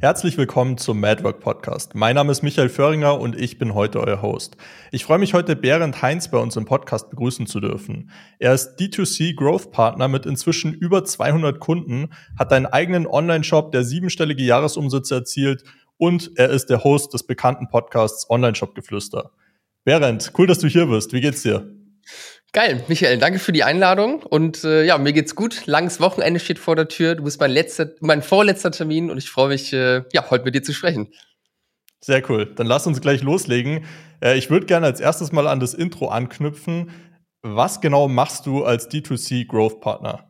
Herzlich willkommen zum Madwork Podcast. Mein Name ist Michael Föhringer und ich bin heute euer Host. Ich freue mich heute Berend Heinz bei uns im Podcast begrüßen zu dürfen. Er ist D2C Growth Partner mit inzwischen über 200 Kunden, hat einen eigenen Online-Shop, der siebenstellige Jahresumsätze erzielt und er ist der Host des bekannten Podcasts Online Shop Geflüster. Berend, cool, dass du hier bist. Wie geht's dir? Geil, Michael, danke für die Einladung und äh, ja, mir geht's gut. Langes Wochenende steht vor der Tür. Du bist mein letzter, mein vorletzter Termin und ich freue mich, äh, ja, heute mit dir zu sprechen. Sehr cool. Dann lass uns gleich loslegen. Äh, ich würde gerne als erstes mal an das Intro anknüpfen. Was genau machst du als D2C Growth Partner?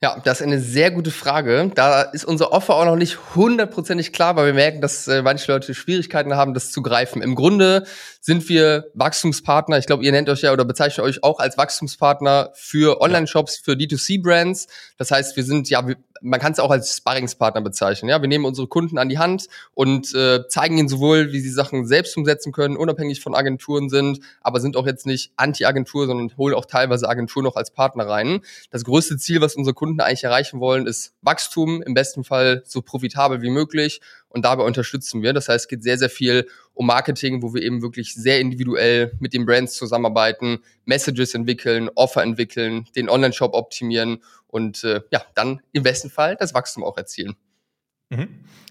Ja, das ist eine sehr gute Frage. Da ist unser Offer auch noch nicht hundertprozentig klar, weil wir merken, dass äh, manche Leute Schwierigkeiten haben, das zu greifen. Im Grunde sind wir Wachstumspartner. Ich glaube, ihr nennt euch ja oder bezeichnet euch auch als Wachstumspartner für Online-Shops, für D2C-Brands. Das heißt, wir sind ja, man kann es auch als Sparringspartner bezeichnen. Ja, wir nehmen unsere Kunden an die Hand und äh, zeigen ihnen sowohl, wie sie Sachen selbst umsetzen können, unabhängig von Agenturen sind, aber sind auch jetzt nicht Anti-Agentur, sondern holen auch teilweise Agentur noch als Partner rein. Das größte Ziel, was unsere Kunden eigentlich erreichen wollen, ist Wachstum, im besten Fall so profitabel wie möglich und dabei unterstützen wir. Das heißt, es geht sehr, sehr viel um Marketing, wo wir eben wirklich sehr individuell mit den Brands zusammenarbeiten, Messages entwickeln, Offer entwickeln, den Online-Shop optimieren und äh, ja, dann im besten Fall das Wachstum auch erzielen. Mhm.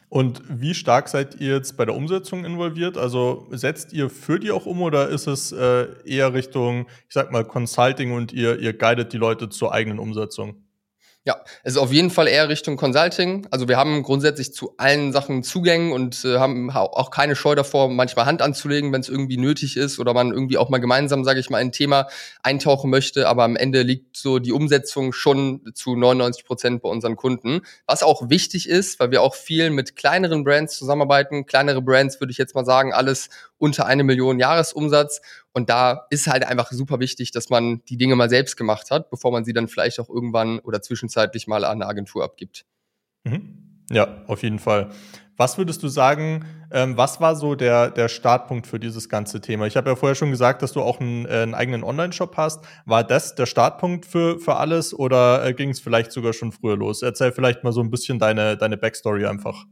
Und wie stark seid ihr jetzt bei der Umsetzung involviert? Also setzt ihr für die auch um oder ist es äh, eher Richtung, ich sag mal, Consulting und ihr, ihr guidet die Leute zur eigenen Umsetzung? Ja, es ist auf jeden Fall eher Richtung Consulting. Also wir haben grundsätzlich zu allen Sachen Zugänge und äh, haben auch keine Scheu davor, manchmal Hand anzulegen, wenn es irgendwie nötig ist oder man irgendwie auch mal gemeinsam, sage ich mal, ein Thema eintauchen möchte. Aber am Ende liegt so die Umsetzung schon zu 99 Prozent bei unseren Kunden. Was auch wichtig ist, weil wir auch viel mit kleineren Brands zusammenarbeiten. Kleinere Brands würde ich jetzt mal sagen, alles unter eine Million Jahresumsatz. Und da ist halt einfach super wichtig, dass man die Dinge mal selbst gemacht hat, bevor man sie dann vielleicht auch irgendwann oder zwischenzeitlich mal an eine Agentur abgibt. Mhm. Ja, auf jeden Fall. Was würdest du sagen, ähm, was war so der, der Startpunkt für dieses ganze Thema? Ich habe ja vorher schon gesagt, dass du auch einen, äh, einen eigenen Online-Shop hast. War das der Startpunkt für, für alles oder äh, ging es vielleicht sogar schon früher los? Erzähl vielleicht mal so ein bisschen deine, deine Backstory einfach.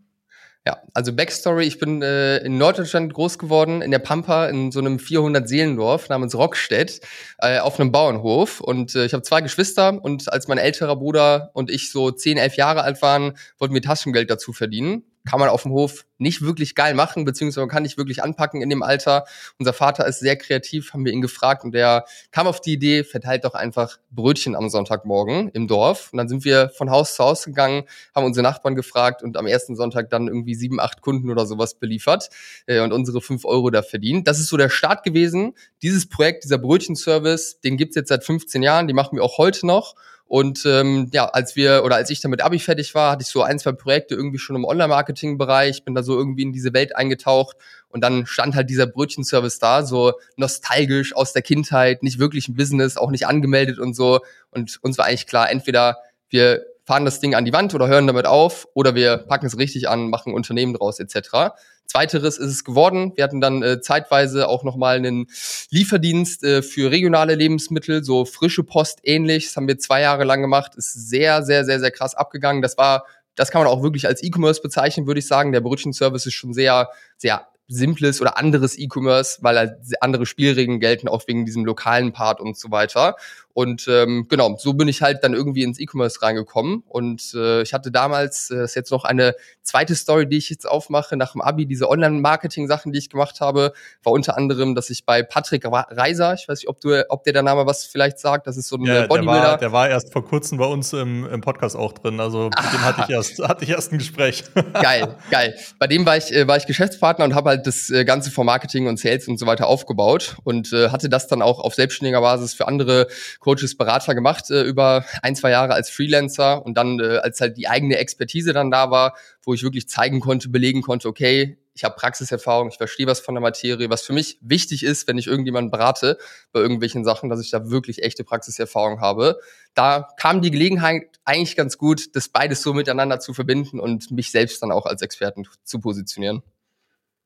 Ja, also Backstory, ich bin äh, in Norddeutschland groß geworden, in der Pampa, in so einem 400-Seelendorf namens Rockstedt, äh, auf einem Bauernhof. Und äh, ich habe zwei Geschwister und als mein älterer Bruder und ich so 10, 11 Jahre alt waren, wollten wir Taschengeld dazu verdienen kann man auf dem Hof nicht wirklich geil machen, beziehungsweise man kann nicht wirklich anpacken in dem Alter. Unser Vater ist sehr kreativ, haben wir ihn gefragt und der kam auf die Idee, verteilt doch einfach Brötchen am Sonntagmorgen im Dorf. Und dann sind wir von Haus zu Haus gegangen, haben unsere Nachbarn gefragt und am ersten Sonntag dann irgendwie sieben, acht Kunden oder sowas beliefert äh, und unsere fünf Euro da verdient. Das ist so der Start gewesen. Dieses Projekt, dieser Brötchenservice, den gibt's jetzt seit 15 Jahren, die machen wir auch heute noch. Und ähm, ja, als wir oder als ich dann mit Abi fertig war, hatte ich so ein, zwei Projekte irgendwie schon im Online-Marketing-Bereich, bin da so irgendwie in diese Welt eingetaucht und dann stand halt dieser Brötchenservice da, so nostalgisch aus der Kindheit, nicht wirklich ein Business, auch nicht angemeldet und so. Und uns war eigentlich klar, entweder wir fahren das Ding an die Wand oder hören damit auf oder wir packen es richtig an, machen Unternehmen draus etc. Zweiteres ist es geworden. Wir hatten dann äh, zeitweise auch nochmal einen Lieferdienst äh, für regionale Lebensmittel, so frische Post ähnlich. Das haben wir zwei Jahre lang gemacht. Ist sehr, sehr, sehr, sehr krass abgegangen. Das war, das kann man auch wirklich als E-Commerce bezeichnen, würde ich sagen. Der Brötchenservice ist schon sehr, sehr simples oder anderes E-Commerce, weil halt andere Spielregeln gelten, auch wegen diesem lokalen Part und so weiter. Und ähm, genau, so bin ich halt dann irgendwie ins E-Commerce reingekommen. Und äh, ich hatte damals, äh, das ist jetzt noch eine zweite Story, die ich jetzt aufmache, nach dem Abi, diese Online-Marketing-Sachen, die ich gemacht habe, war unter anderem, dass ich bei Patrick Reiser, ich weiß nicht, ob du, ob der der Name was vielleicht sagt, das ist so ein ja, Bodybuilder. Der war, der war erst vor kurzem bei uns im, im Podcast auch drin. Also mit ah. dem hatte ich erst, hatte ich erst ein Gespräch. Geil, geil. Bei dem war ich, äh, war ich Geschäftspartner und habe halt das äh, Ganze von Marketing und Sales und so weiter aufgebaut und äh, hatte das dann auch auf selbstständiger Basis für andere Coaches, Berater gemacht äh, über ein, zwei Jahre als Freelancer und dann, äh, als halt die eigene Expertise dann da war, wo ich wirklich zeigen konnte, belegen konnte, okay, ich habe Praxiserfahrung, ich verstehe was von der Materie, was für mich wichtig ist, wenn ich irgendjemanden berate bei irgendwelchen Sachen, dass ich da wirklich echte Praxiserfahrung habe. Da kam die Gelegenheit eigentlich ganz gut, das beides so miteinander zu verbinden und mich selbst dann auch als Experten zu positionieren.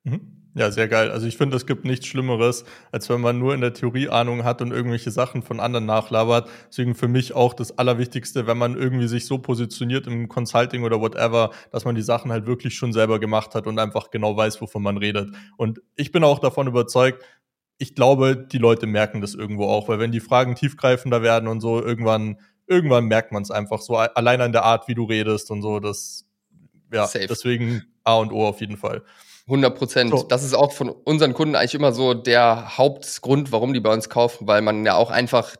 Mhm. Ja, sehr geil. Also ich finde, es gibt nichts Schlimmeres, als wenn man nur in der Theorie Ahnung hat und irgendwelche Sachen von anderen nachlabert. Deswegen für mich auch das Allerwichtigste, wenn man irgendwie sich so positioniert im Consulting oder whatever, dass man die Sachen halt wirklich schon selber gemacht hat und einfach genau weiß, wovon man redet. Und ich bin auch davon überzeugt, ich glaube, die Leute merken das irgendwo auch, weil wenn die Fragen tiefgreifender werden und so, irgendwann, irgendwann merkt man es einfach so, allein an der Art, wie du redest und so, das, ja, Safe. deswegen A und O auf jeden Fall. 100 Prozent. So. Das ist auch von unseren Kunden eigentlich immer so der Hauptgrund, warum die bei uns kaufen, weil man ja auch einfach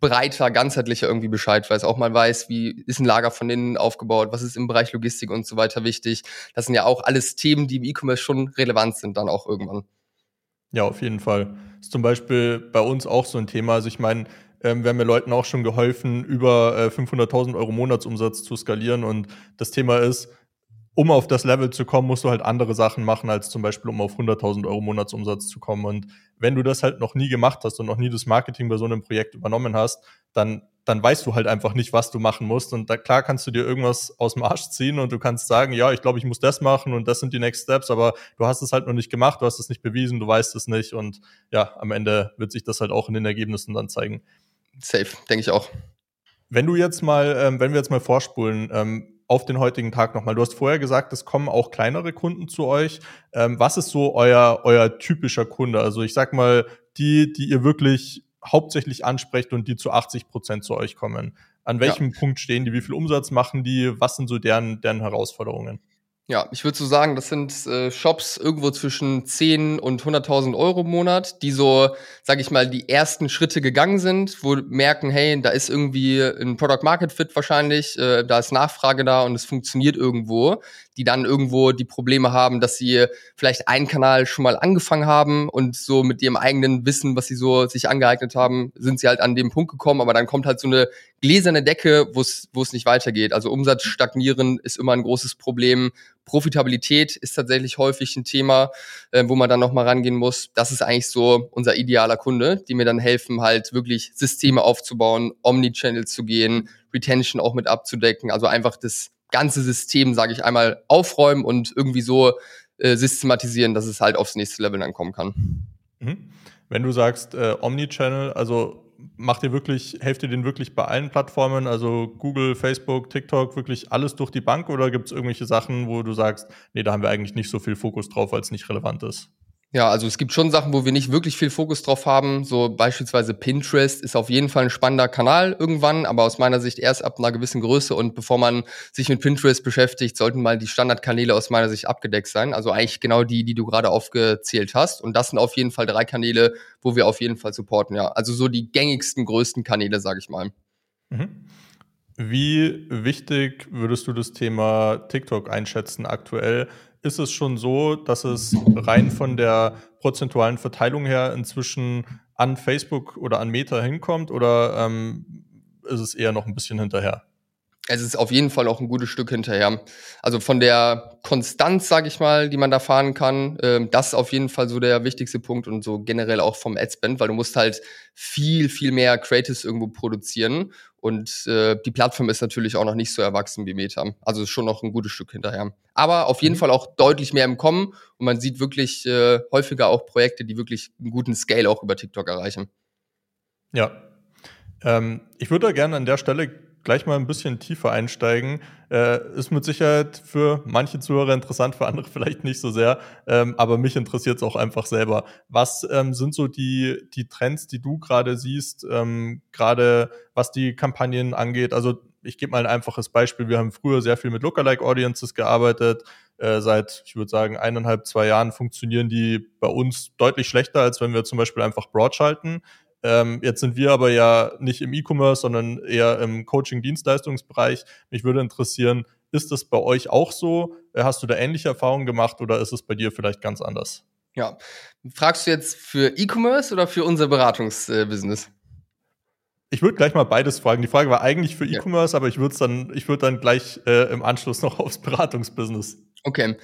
breiter, ganzheitlicher irgendwie Bescheid weiß. Auch mal weiß, wie ist ein Lager von innen aufgebaut, was ist im Bereich Logistik und so weiter wichtig. Das sind ja auch alles Themen, die im E-Commerce schon relevant sind dann auch irgendwann. Ja, auf jeden Fall. Das ist zum Beispiel bei uns auch so ein Thema. Also ich meine, ähm, wir haben ja Leuten auch schon geholfen, über äh, 500.000 Euro Monatsumsatz zu skalieren. Und das Thema ist, um auf das Level zu kommen, musst du halt andere Sachen machen, als zum Beispiel, um auf 100.000 Euro Monatsumsatz zu kommen. Und wenn du das halt noch nie gemacht hast und noch nie das Marketing bei so einem Projekt übernommen hast, dann, dann weißt du halt einfach nicht, was du machen musst. Und da, klar kannst du dir irgendwas aus dem Arsch ziehen und du kannst sagen, ja, ich glaube, ich muss das machen und das sind die Next Steps, aber du hast es halt noch nicht gemacht, du hast es nicht bewiesen, du weißt es nicht. Und ja, am Ende wird sich das halt auch in den Ergebnissen dann zeigen. Safe, denke ich auch. Wenn du jetzt mal, ähm, wenn wir jetzt mal vorspulen, ähm, auf den heutigen Tag nochmal. Du hast vorher gesagt, es kommen auch kleinere Kunden zu euch. Ähm, was ist so euer, euer typischer Kunde? Also ich sag mal, die, die ihr wirklich hauptsächlich ansprecht und die zu 80 Prozent zu euch kommen. An welchem ja. Punkt stehen die? Wie viel Umsatz machen die? Was sind so deren, deren Herausforderungen? Ja, ich würde so sagen, das sind äh, Shops irgendwo zwischen 10 und 100.000 Euro im Monat, die so, sage ich mal, die ersten Schritte gegangen sind, wo merken, hey, da ist irgendwie ein Product Market Fit wahrscheinlich, äh, da ist Nachfrage da und es funktioniert irgendwo, die dann irgendwo die Probleme haben, dass sie vielleicht einen Kanal schon mal angefangen haben und so mit ihrem eigenen Wissen, was sie so sich angeeignet haben, sind sie halt an dem Punkt gekommen, aber dann kommt halt so eine gläserne Decke, wo es wo es nicht weitergeht. Also Umsatz stagnieren ist immer ein großes Problem. Profitabilität ist tatsächlich häufig ein Thema, äh, wo man dann nochmal rangehen muss. Das ist eigentlich so unser idealer Kunde, die mir dann helfen, halt wirklich Systeme aufzubauen, Omnichannel zu gehen, Retention auch mit abzudecken. Also einfach das ganze System, sage ich einmal, aufräumen und irgendwie so äh, systematisieren, dass es halt aufs nächste Level dann kommen kann. Mhm. Wenn du sagst äh, Omnichannel, also macht ihr wirklich, helft ihr den wirklich bei allen Plattformen, also Google, Facebook, TikTok, wirklich alles durch die Bank oder gibt es irgendwelche Sachen, wo du sagst, nee, da haben wir eigentlich nicht so viel Fokus drauf, weil es nicht relevant ist? Ja, also es gibt schon Sachen, wo wir nicht wirklich viel Fokus drauf haben. So beispielsweise Pinterest ist auf jeden Fall ein spannender Kanal irgendwann, aber aus meiner Sicht erst ab einer gewissen Größe. Und bevor man sich mit Pinterest beschäftigt, sollten mal die Standardkanäle aus meiner Sicht abgedeckt sein. Also eigentlich genau die, die du gerade aufgezählt hast. Und das sind auf jeden Fall drei Kanäle, wo wir auf jeden Fall supporten, ja. Also so die gängigsten, größten Kanäle, sage ich mal. Mhm. Wie wichtig würdest du das Thema TikTok einschätzen aktuell? Ist es schon so, dass es rein von der prozentualen Verteilung her inzwischen an Facebook oder an Meta hinkommt oder ähm, ist es eher noch ein bisschen hinterher? Es ist auf jeden Fall auch ein gutes Stück hinterher. Also von der Konstanz, sage ich mal, die man da fahren kann, ähm, das ist auf jeden Fall so der wichtigste Punkt und so generell auch vom Adspend, weil du musst halt viel, viel mehr Creatives irgendwo produzieren und äh, die Plattform ist natürlich auch noch nicht so erwachsen wie Meta. Also schon noch ein gutes Stück hinterher. Aber auf jeden mhm. Fall auch deutlich mehr im Kommen und man sieht wirklich äh, häufiger auch Projekte, die wirklich einen guten Scale auch über TikTok erreichen. Ja. Ähm, ich würde da gerne an der Stelle gleich mal ein bisschen tiefer einsteigen. Äh, ist mit Sicherheit für manche Zuhörer interessant, für andere vielleicht nicht so sehr. Ähm, aber mich interessiert es auch einfach selber. Was ähm, sind so die, die Trends, die du gerade siehst, ähm, gerade was die Kampagnen angeht? Also ich gebe mal ein einfaches Beispiel. Wir haben früher sehr viel mit Lookalike Audiences gearbeitet. Äh, seit, ich würde sagen, eineinhalb, zwei Jahren funktionieren die bei uns deutlich schlechter, als wenn wir zum Beispiel einfach Broad schalten. Ähm, jetzt sind wir aber ja nicht im E-Commerce, sondern eher im Coaching-Dienstleistungsbereich. Mich würde interessieren, ist das bei euch auch so? Äh, hast du da ähnliche Erfahrungen gemacht oder ist es bei dir vielleicht ganz anders? Ja. Fragst du jetzt für E-Commerce oder für unser Beratungsbusiness? Ich würde gleich mal beides fragen. Die Frage war eigentlich für E-Commerce, ja. aber ich würde dann, ich würde dann gleich äh, im Anschluss noch aufs Beratungsbusiness. Okay.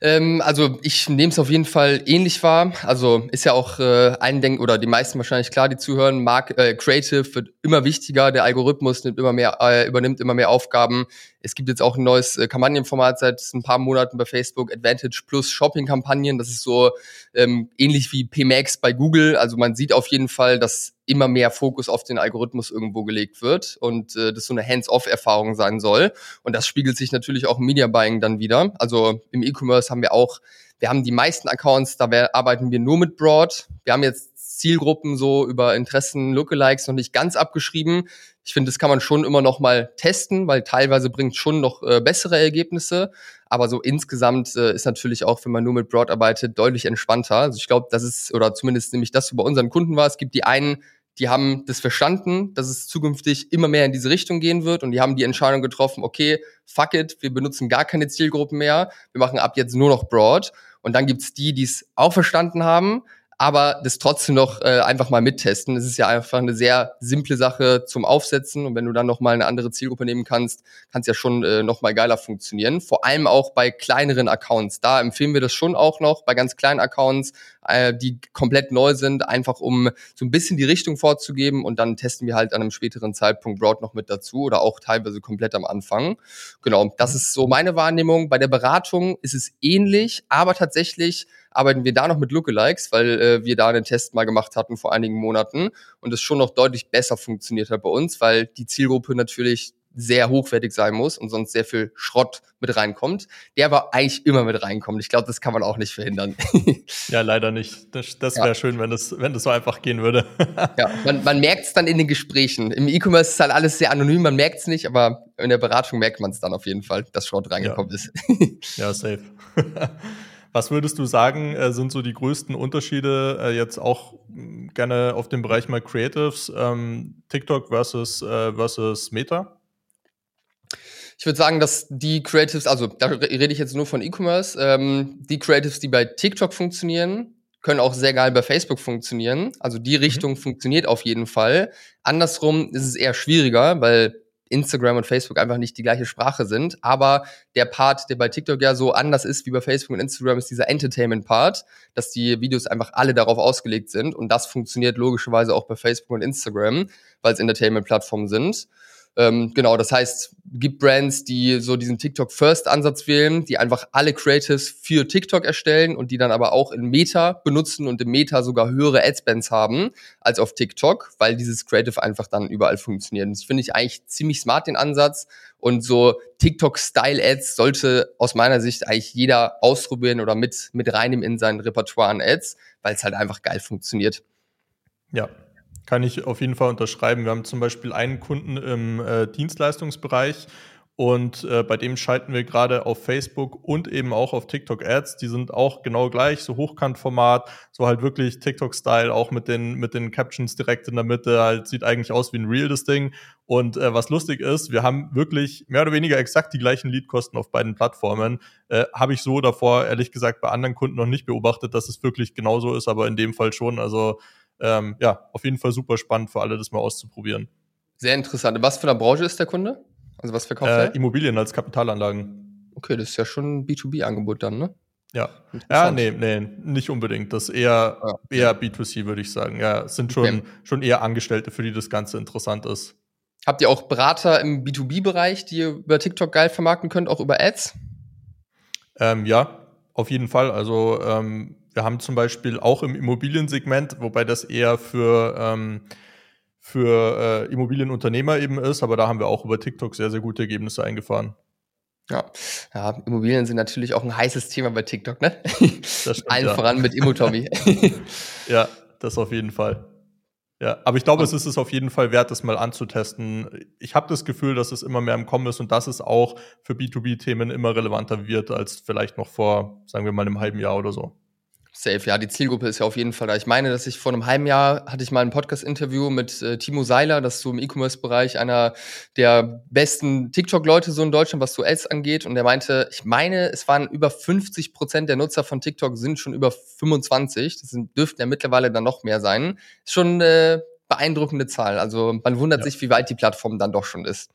Ähm, also ich nehme es auf jeden Fall ähnlich wahr. Also ist ja auch äh, ein Denk oder die meisten wahrscheinlich klar, die zuhören, Mark, äh, Creative wird immer wichtiger, der Algorithmus nimmt immer mehr, äh, übernimmt immer mehr Aufgaben. Es gibt jetzt auch ein neues äh, Kampagnenformat seit ein paar Monaten bei Facebook, Advantage Plus Shopping-Kampagnen. Das ist so ähm, ähnlich wie PMax bei Google. Also man sieht auf jeden Fall, dass immer mehr Fokus auf den Algorithmus irgendwo gelegt wird und äh, das so eine Hands-off-Erfahrung sein soll. Und das spiegelt sich natürlich auch im Media Buying dann wieder. Also im E-Commerce haben wir auch, wir haben die meisten Accounts, da arbeiten wir nur mit Broad. Wir haben jetzt Zielgruppen so über Interessen, Lookalikes noch nicht ganz abgeschrieben. Ich finde, das kann man schon immer noch mal testen, weil teilweise bringt schon noch äh, bessere Ergebnisse. Aber so insgesamt äh, ist natürlich auch, wenn man nur mit Broad arbeitet, deutlich entspannter. Also ich glaube, das ist, oder zumindest nämlich das so bei unseren Kunden war, es gibt die einen, die haben das verstanden, dass es zukünftig immer mehr in diese Richtung gehen wird und die haben die Entscheidung getroffen, okay, fuck it, wir benutzen gar keine Zielgruppen mehr, wir machen ab jetzt nur noch Broad. Und dann gibt's die, die es auch verstanden haben, aber das trotzdem noch äh, einfach mal mittesten. Es ist ja einfach eine sehr simple Sache zum Aufsetzen und wenn du dann noch mal eine andere Zielgruppe nehmen kannst, kann es ja schon äh, noch mal geiler funktionieren. Vor allem auch bei kleineren Accounts. Da empfehlen wir das schon auch noch bei ganz kleinen Accounts, äh, die komplett neu sind, einfach um so ein bisschen die Richtung vorzugeben und dann testen wir halt an einem späteren Zeitpunkt Broad noch mit dazu oder auch teilweise komplett am Anfang. Genau, das ist so meine Wahrnehmung. Bei der Beratung ist es ähnlich, aber tatsächlich arbeiten wir da noch mit Lookalikes, weil äh, wir da einen Test mal gemacht hatten vor einigen Monaten und es schon noch deutlich besser funktioniert hat bei uns, weil die Zielgruppe natürlich sehr hochwertig sein muss und sonst sehr viel Schrott mit reinkommt, der aber eigentlich immer mit reinkommt. Ich glaube, das kann man auch nicht verhindern. ja, leider nicht. Das, das wäre ja. schön, wenn das, wenn das so einfach gehen würde. ja, man, man merkt es dann in den Gesprächen. Im E-Commerce ist halt alles sehr anonym, man merkt es nicht, aber in der Beratung merkt man es dann auf jeden Fall, dass Schrott reingekommen ja. ist. ja, safe. Was würdest du sagen, äh, sind so die größten Unterschiede äh, jetzt auch mh, gerne auf dem Bereich mal Creatives, ähm, TikTok versus, äh, versus Meta? Ich würde sagen, dass die Creatives, also da rede ich jetzt nur von E-Commerce, ähm, die Creatives, die bei TikTok funktionieren, können auch sehr geil bei Facebook funktionieren. Also die mhm. Richtung mhm. funktioniert auf jeden Fall. Andersrum ist es eher schwieriger, weil Instagram und Facebook einfach nicht die gleiche Sprache sind. Aber der Part, der bei TikTok ja so anders ist wie bei Facebook und Instagram, ist dieser Entertainment-Part, dass die Videos einfach alle darauf ausgelegt sind. Und das funktioniert logischerweise auch bei Facebook und Instagram, weil es Entertainment-Plattformen sind. Ähm, genau, das heißt, gibt Brands, die so diesen TikTok-First-Ansatz wählen, die einfach alle Creatives für TikTok erstellen und die dann aber auch in Meta benutzen und im Meta sogar höhere Adspends haben als auf TikTok, weil dieses Creative einfach dann überall funktioniert. das finde ich eigentlich ziemlich smart, den Ansatz. Und so TikTok-Style-Ads sollte aus meiner Sicht eigentlich jeder ausprobieren oder mit, mit reinnehmen in sein Repertoire an Ads, weil es halt einfach geil funktioniert. Ja, kann ich auf jeden Fall unterschreiben. Wir haben zum Beispiel einen Kunden im äh, Dienstleistungsbereich und äh, bei dem schalten wir gerade auf Facebook und eben auch auf TikTok Ads. Die sind auch genau gleich, so Hochkantformat, so halt wirklich TikTok-Style, auch mit den, mit den Captions direkt in der Mitte. Halt sieht eigentlich aus wie ein Real, das Ding. Und äh, was lustig ist, wir haben wirklich mehr oder weniger exakt die gleichen Leadkosten auf beiden Plattformen. Äh, Habe ich so davor, ehrlich gesagt, bei anderen Kunden noch nicht beobachtet, dass es wirklich genauso ist, aber in dem Fall schon. Also ähm, ja, auf jeden Fall super spannend für alle, das mal auszuprobieren. Sehr interessant. Was für eine Branche ist der Kunde? Also was verkauft äh, er? Immobilien als Kapitalanlagen. Okay, das ist ja schon ein B2B-Angebot dann, ne? Ja. Ja, nee, nee, nicht unbedingt. Das ist eher, ja. eher B2C, würde ich sagen. Ja, es sind schon, okay. schon eher Angestellte, für die das Ganze interessant ist. Habt ihr auch Berater im B2B-Bereich, die ihr über TikTok geil vermarkten könnt, auch über Ads? Ähm, ja, auf jeden Fall. Also ähm, wir haben zum Beispiel auch im Immobiliensegment, wobei das eher für, ähm, für äh, Immobilienunternehmer eben ist, aber da haben wir auch über TikTok sehr, sehr gute Ergebnisse eingefahren. Ja. ja, Immobilien sind natürlich auch ein heißes Thema bei TikTok, ne? Stimmt, Allen ja. voran mit Immotommy. ja, das auf jeden Fall. Ja, aber ich glaube, es ist es auf jeden Fall wert, das mal anzutesten. Ich habe das Gefühl, dass es immer mehr im Kommen ist und dass es auch für B2B-Themen immer relevanter wird als vielleicht noch vor, sagen wir mal, einem halben Jahr oder so. Safe, ja, die Zielgruppe ist ja auf jeden Fall da. Ich meine, dass ich vor einem halben Jahr hatte ich mal ein Podcast-Interview mit äh, Timo Seiler, das ist so im E-Commerce-Bereich einer der besten TikTok-Leute so in Deutschland, was so Ads angeht. Und er meinte, ich meine, es waren über 50 Prozent der Nutzer von TikTok sind schon über 25. Das sind, dürften ja mittlerweile dann noch mehr sein. Ist schon eine beeindruckende Zahl. Also man wundert ja. sich, wie weit die Plattform dann doch schon ist.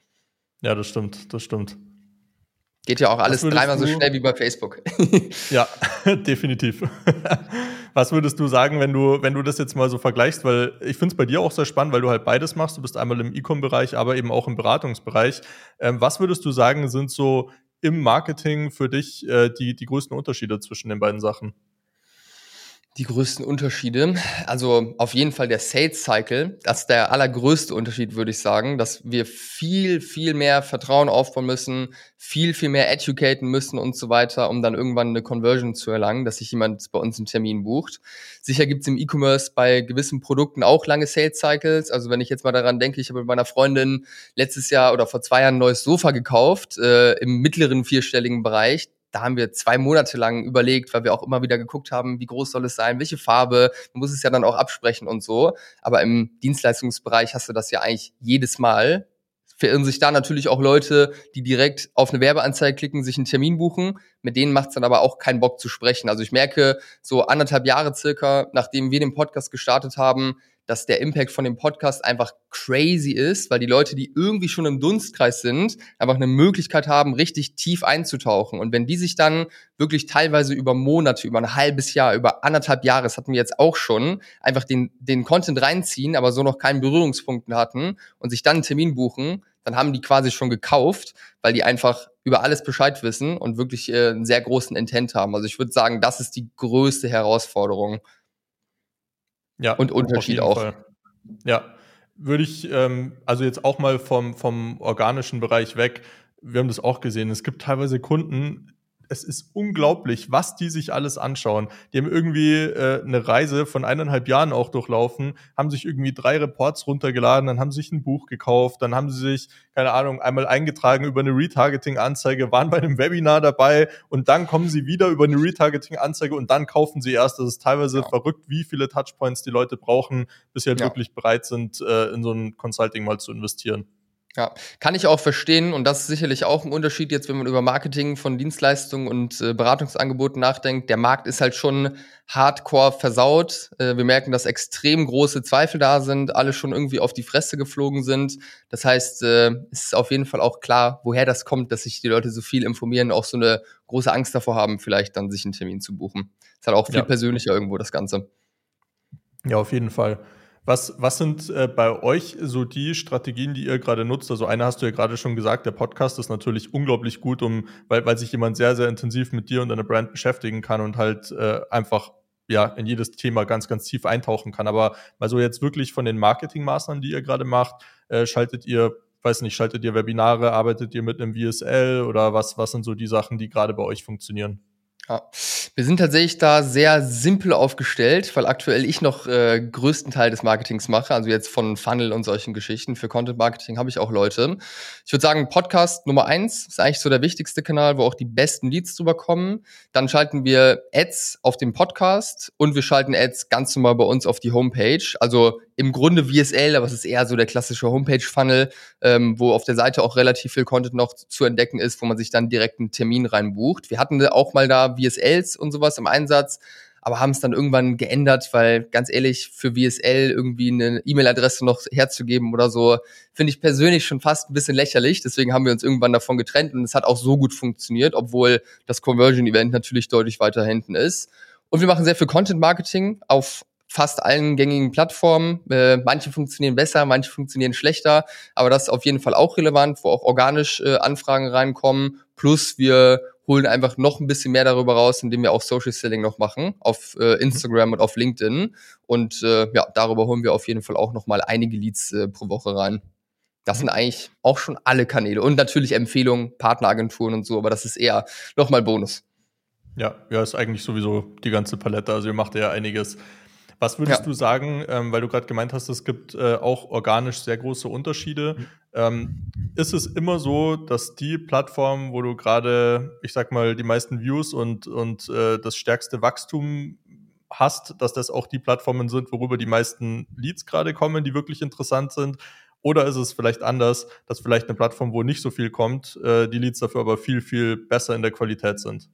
Ja, das stimmt, das stimmt. Geht ja auch alles dreimal so schnell wie bei Facebook. ja, definitiv. Was würdest du sagen, wenn du, wenn du das jetzt mal so vergleichst? Weil ich finde es bei dir auch sehr spannend, weil du halt beides machst. Du bist einmal im E-Com-Bereich, aber eben auch im Beratungsbereich. Ähm, was würdest du sagen, sind so im Marketing für dich äh, die, die größten Unterschiede zwischen den beiden Sachen? Die größten Unterschiede, also auf jeden Fall der Sales Cycle, das ist der allergrößte Unterschied, würde ich sagen, dass wir viel, viel mehr Vertrauen aufbauen müssen, viel, viel mehr educaten müssen und so weiter, um dann irgendwann eine Conversion zu erlangen, dass sich jemand bei uns einen Termin bucht. Sicher gibt es im E-Commerce bei gewissen Produkten auch lange Sales Cycles. Also wenn ich jetzt mal daran denke, ich habe mit meiner Freundin letztes Jahr oder vor zwei Jahren ein neues Sofa gekauft, äh, im mittleren vierstelligen Bereich da haben wir zwei Monate lang überlegt, weil wir auch immer wieder geguckt haben, wie groß soll es sein, welche Farbe, man muss es ja dann auch absprechen und so. Aber im Dienstleistungsbereich hast du das ja eigentlich jedes Mal. Verirren sich da natürlich auch Leute, die direkt auf eine Werbeanzeige klicken, sich einen Termin buchen. Mit denen macht es dann aber auch keinen Bock zu sprechen. Also ich merke, so anderthalb Jahre circa, nachdem wir den Podcast gestartet haben, dass der Impact von dem Podcast einfach crazy ist, weil die Leute, die irgendwie schon im Dunstkreis sind, einfach eine Möglichkeit haben, richtig tief einzutauchen. Und wenn die sich dann wirklich teilweise über Monate, über ein halbes Jahr, über anderthalb Jahre, das hatten wir jetzt auch schon, einfach den, den Content reinziehen, aber so noch keinen Berührungspunkten hatten und sich dann einen Termin buchen, dann haben die quasi schon gekauft, weil die einfach über alles Bescheid wissen und wirklich äh, einen sehr großen Intent haben. Also ich würde sagen, das ist die größte Herausforderung. Ja, und Unterschied auch. Fall. Ja, würde ich, ähm, also jetzt auch mal vom, vom organischen Bereich weg. Wir haben das auch gesehen. Es gibt teilweise Kunden, es ist unglaublich, was die sich alles anschauen. Die haben irgendwie äh, eine Reise von eineinhalb Jahren auch durchlaufen, haben sich irgendwie drei Reports runtergeladen, dann haben sie sich ein Buch gekauft, dann haben sie sich, keine Ahnung, einmal eingetragen über eine Retargeting-Anzeige, waren bei einem Webinar dabei und dann kommen sie wieder über eine Retargeting-Anzeige und dann kaufen sie erst. Das ist teilweise ja. verrückt, wie viele Touchpoints die Leute brauchen, bis sie halt ja. wirklich bereit sind, äh, in so ein Consulting mal zu investieren. Ja, kann ich auch verstehen und das ist sicherlich auch ein Unterschied jetzt, wenn man über Marketing von Dienstleistungen und äh, Beratungsangeboten nachdenkt. Der Markt ist halt schon hardcore versaut. Äh, wir merken, dass extrem große Zweifel da sind, alle schon irgendwie auf die Fresse geflogen sind. Das heißt, äh, es ist auf jeden Fall auch klar, woher das kommt, dass sich die Leute so viel informieren, auch so eine große Angst davor haben, vielleicht dann sich einen Termin zu buchen. Ist halt auch viel ja. persönlicher irgendwo das Ganze. Ja, auf jeden Fall. Was, was sind äh, bei euch so die Strategien, die ihr gerade nutzt? Also eine hast du ja gerade schon gesagt, der Podcast ist natürlich unglaublich gut, um, weil, weil sich jemand sehr, sehr intensiv mit dir und deiner Brand beschäftigen kann und halt äh, einfach ja in jedes Thema ganz, ganz tief eintauchen kann. Aber mal so jetzt wirklich von den Marketingmaßnahmen, die ihr gerade macht, äh, schaltet ihr, weiß nicht, schaltet ihr Webinare, arbeitet ihr mit einem VSL oder was, was sind so die Sachen, die gerade bei euch funktionieren? Ja. Wir sind tatsächlich da sehr simpel aufgestellt, weil aktuell ich noch äh, größten Teil des Marketings mache, also jetzt von Funnel und solchen Geschichten. Für Content Marketing habe ich auch Leute. Ich würde sagen, Podcast Nummer eins ist eigentlich so der wichtigste Kanal, wo auch die besten Leads drüber kommen. Dann schalten wir Ads auf dem Podcast und wir schalten Ads ganz normal bei uns auf die Homepage. Also im Grunde VSL, aber es ist eher so der klassische Homepage-Funnel, ähm, wo auf der Seite auch relativ viel Content noch zu entdecken ist, wo man sich dann direkt einen Termin reinbucht. Wir hatten auch mal da VSLs und sowas im Einsatz, aber haben es dann irgendwann geändert, weil ganz ehrlich, für VSL irgendwie eine E-Mail-Adresse noch herzugeben oder so, finde ich persönlich schon fast ein bisschen lächerlich. Deswegen haben wir uns irgendwann davon getrennt und es hat auch so gut funktioniert, obwohl das Conversion-Event natürlich deutlich weiter hinten ist. Und wir machen sehr viel Content-Marketing auf fast allen gängigen Plattformen. Äh, manche funktionieren besser, manche funktionieren schlechter, aber das ist auf jeden Fall auch relevant, wo auch organisch äh, Anfragen reinkommen. Plus wir holen einfach noch ein bisschen mehr darüber raus, indem wir auch Social Selling noch machen auf äh, mhm. Instagram und auf LinkedIn. Und äh, ja, darüber holen wir auf jeden Fall auch noch mal einige Leads äh, pro Woche rein. Das mhm. sind eigentlich auch schon alle Kanäle und natürlich Empfehlungen, Partneragenturen und so, aber das ist eher noch mal Bonus. Ja, ja, ist eigentlich sowieso die ganze Palette. Also ihr macht ja einiges. Was würdest ja. du sagen, ähm, weil du gerade gemeint hast, es gibt äh, auch organisch sehr große Unterschiede. Mhm. Ähm, ist es immer so, dass die Plattform, wo du gerade, ich sag mal, die meisten Views und, und äh, das stärkste Wachstum hast, dass das auch die Plattformen sind, worüber die meisten Leads gerade kommen, die wirklich interessant sind? Oder ist es vielleicht anders, dass vielleicht eine Plattform, wo nicht so viel kommt, äh, die Leads dafür aber viel, viel besser in der Qualität sind?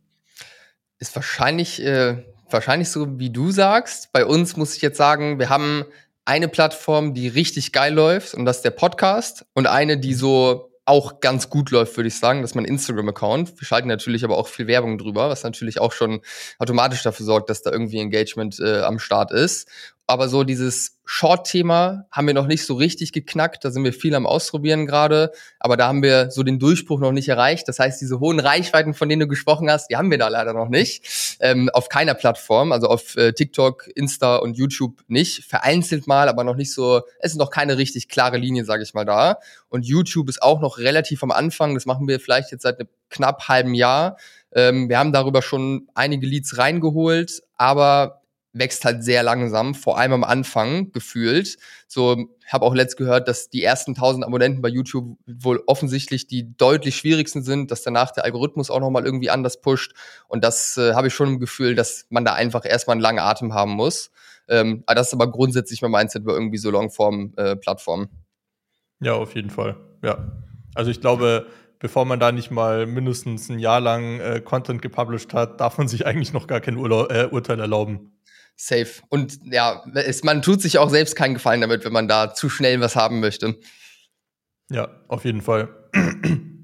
Ist wahrscheinlich äh, wahrscheinlich so, wie du sagst. Bei uns muss ich jetzt sagen, wir haben eine Plattform, die richtig geil läuft und das ist der Podcast und eine, die so auch ganz gut läuft, würde ich sagen. Das ist mein Instagram-Account. Wir schalten natürlich aber auch viel Werbung drüber, was natürlich auch schon automatisch dafür sorgt, dass da irgendwie Engagement äh, am Start ist. Aber so dieses Short-Thema haben wir noch nicht so richtig geknackt. Da sind wir viel am Ausprobieren gerade. Aber da haben wir so den Durchbruch noch nicht erreicht. Das heißt, diese hohen Reichweiten, von denen du gesprochen hast, die haben wir da leider noch nicht. Ähm, auf keiner Plattform, also auf äh, TikTok, Insta und YouTube nicht. Vereinzelt mal, aber noch nicht so, es ist noch keine richtig klare Linie, sage ich mal, da. Und YouTube ist auch noch relativ am Anfang. Das machen wir vielleicht jetzt seit einem knapp halben Jahr. Ähm, wir haben darüber schon einige Leads reingeholt, aber wächst halt sehr langsam, vor allem am Anfang gefühlt. So, habe auch letzt gehört, dass die ersten 1000 Abonnenten bei YouTube wohl offensichtlich die deutlich schwierigsten sind, dass danach der Algorithmus auch nochmal irgendwie anders pusht. Und das äh, habe ich schon im Gefühl, dass man da einfach erstmal einen langen Atem haben muss. Ähm, das ist aber grundsätzlich mein Mindset bei irgendwie so Longform-Plattformen. Äh, ja, auf jeden Fall. Ja. Also ich glaube, bevor man da nicht mal mindestens ein Jahr lang äh, Content gepublished hat, darf man sich eigentlich noch gar kein Urla äh, Urteil erlauben. Safe. Und ja, es, man tut sich auch selbst keinen Gefallen damit, wenn man da zu schnell was haben möchte. Ja, auf jeden Fall.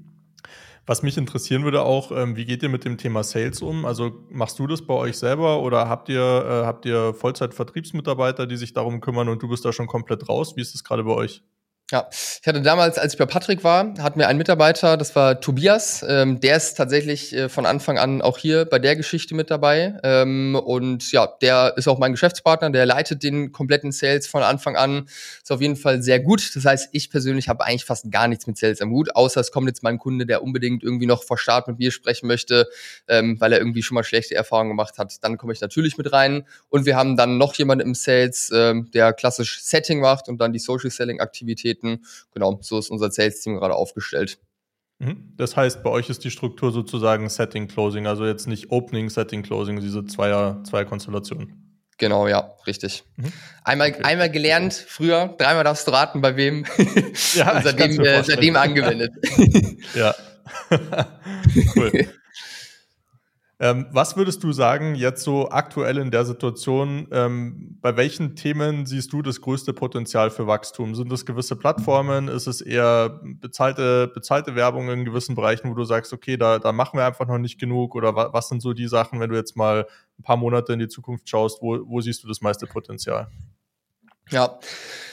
Was mich interessieren würde auch, ähm, wie geht ihr mit dem Thema Sales um? Also machst du das bei euch selber oder habt ihr, äh, habt ihr Vollzeit-Vertriebsmitarbeiter, die sich darum kümmern und du bist da schon komplett raus? Wie ist das gerade bei euch? Ja, ich hatte damals, als ich bei Patrick war, hatten wir einen Mitarbeiter, das war Tobias. Ähm, der ist tatsächlich äh, von Anfang an auch hier bei der Geschichte mit dabei. Ähm, und ja, der ist auch mein Geschäftspartner, der leitet den kompletten Sales von Anfang an. Ist auf jeden Fall sehr gut. Das heißt, ich persönlich habe eigentlich fast gar nichts mit Sales am Hut, außer es kommt jetzt mal ein Kunde, der unbedingt irgendwie noch vor Start mit mir sprechen möchte, ähm, weil er irgendwie schon mal schlechte Erfahrungen gemacht hat. Dann komme ich natürlich mit rein. Und wir haben dann noch jemanden im Sales, ähm, der klassisch Setting macht und dann die Social Selling Aktivitäten Projekten. Genau, so ist unser Sales-Team gerade aufgestellt. Mhm. Das heißt, bei euch ist die Struktur sozusagen Setting Closing, also jetzt nicht Opening, Setting Closing, diese Zweier, Zweier-Konstellation. Genau, ja, richtig. Mhm. Einmal, okay. einmal gelernt, früher, dreimal darfst du raten, bei wem. Ja, seitdem, äh, seitdem angewendet. ja. cool. Ähm, was würdest du sagen, jetzt so aktuell in der Situation, ähm, bei welchen Themen siehst du das größte Potenzial für Wachstum? Sind es gewisse Plattformen? Ist es eher bezahlte, bezahlte Werbung in gewissen Bereichen, wo du sagst, okay, da, da machen wir einfach noch nicht genug? Oder wa was sind so die Sachen, wenn du jetzt mal ein paar Monate in die Zukunft schaust, wo, wo siehst du das meiste Potenzial? Ja.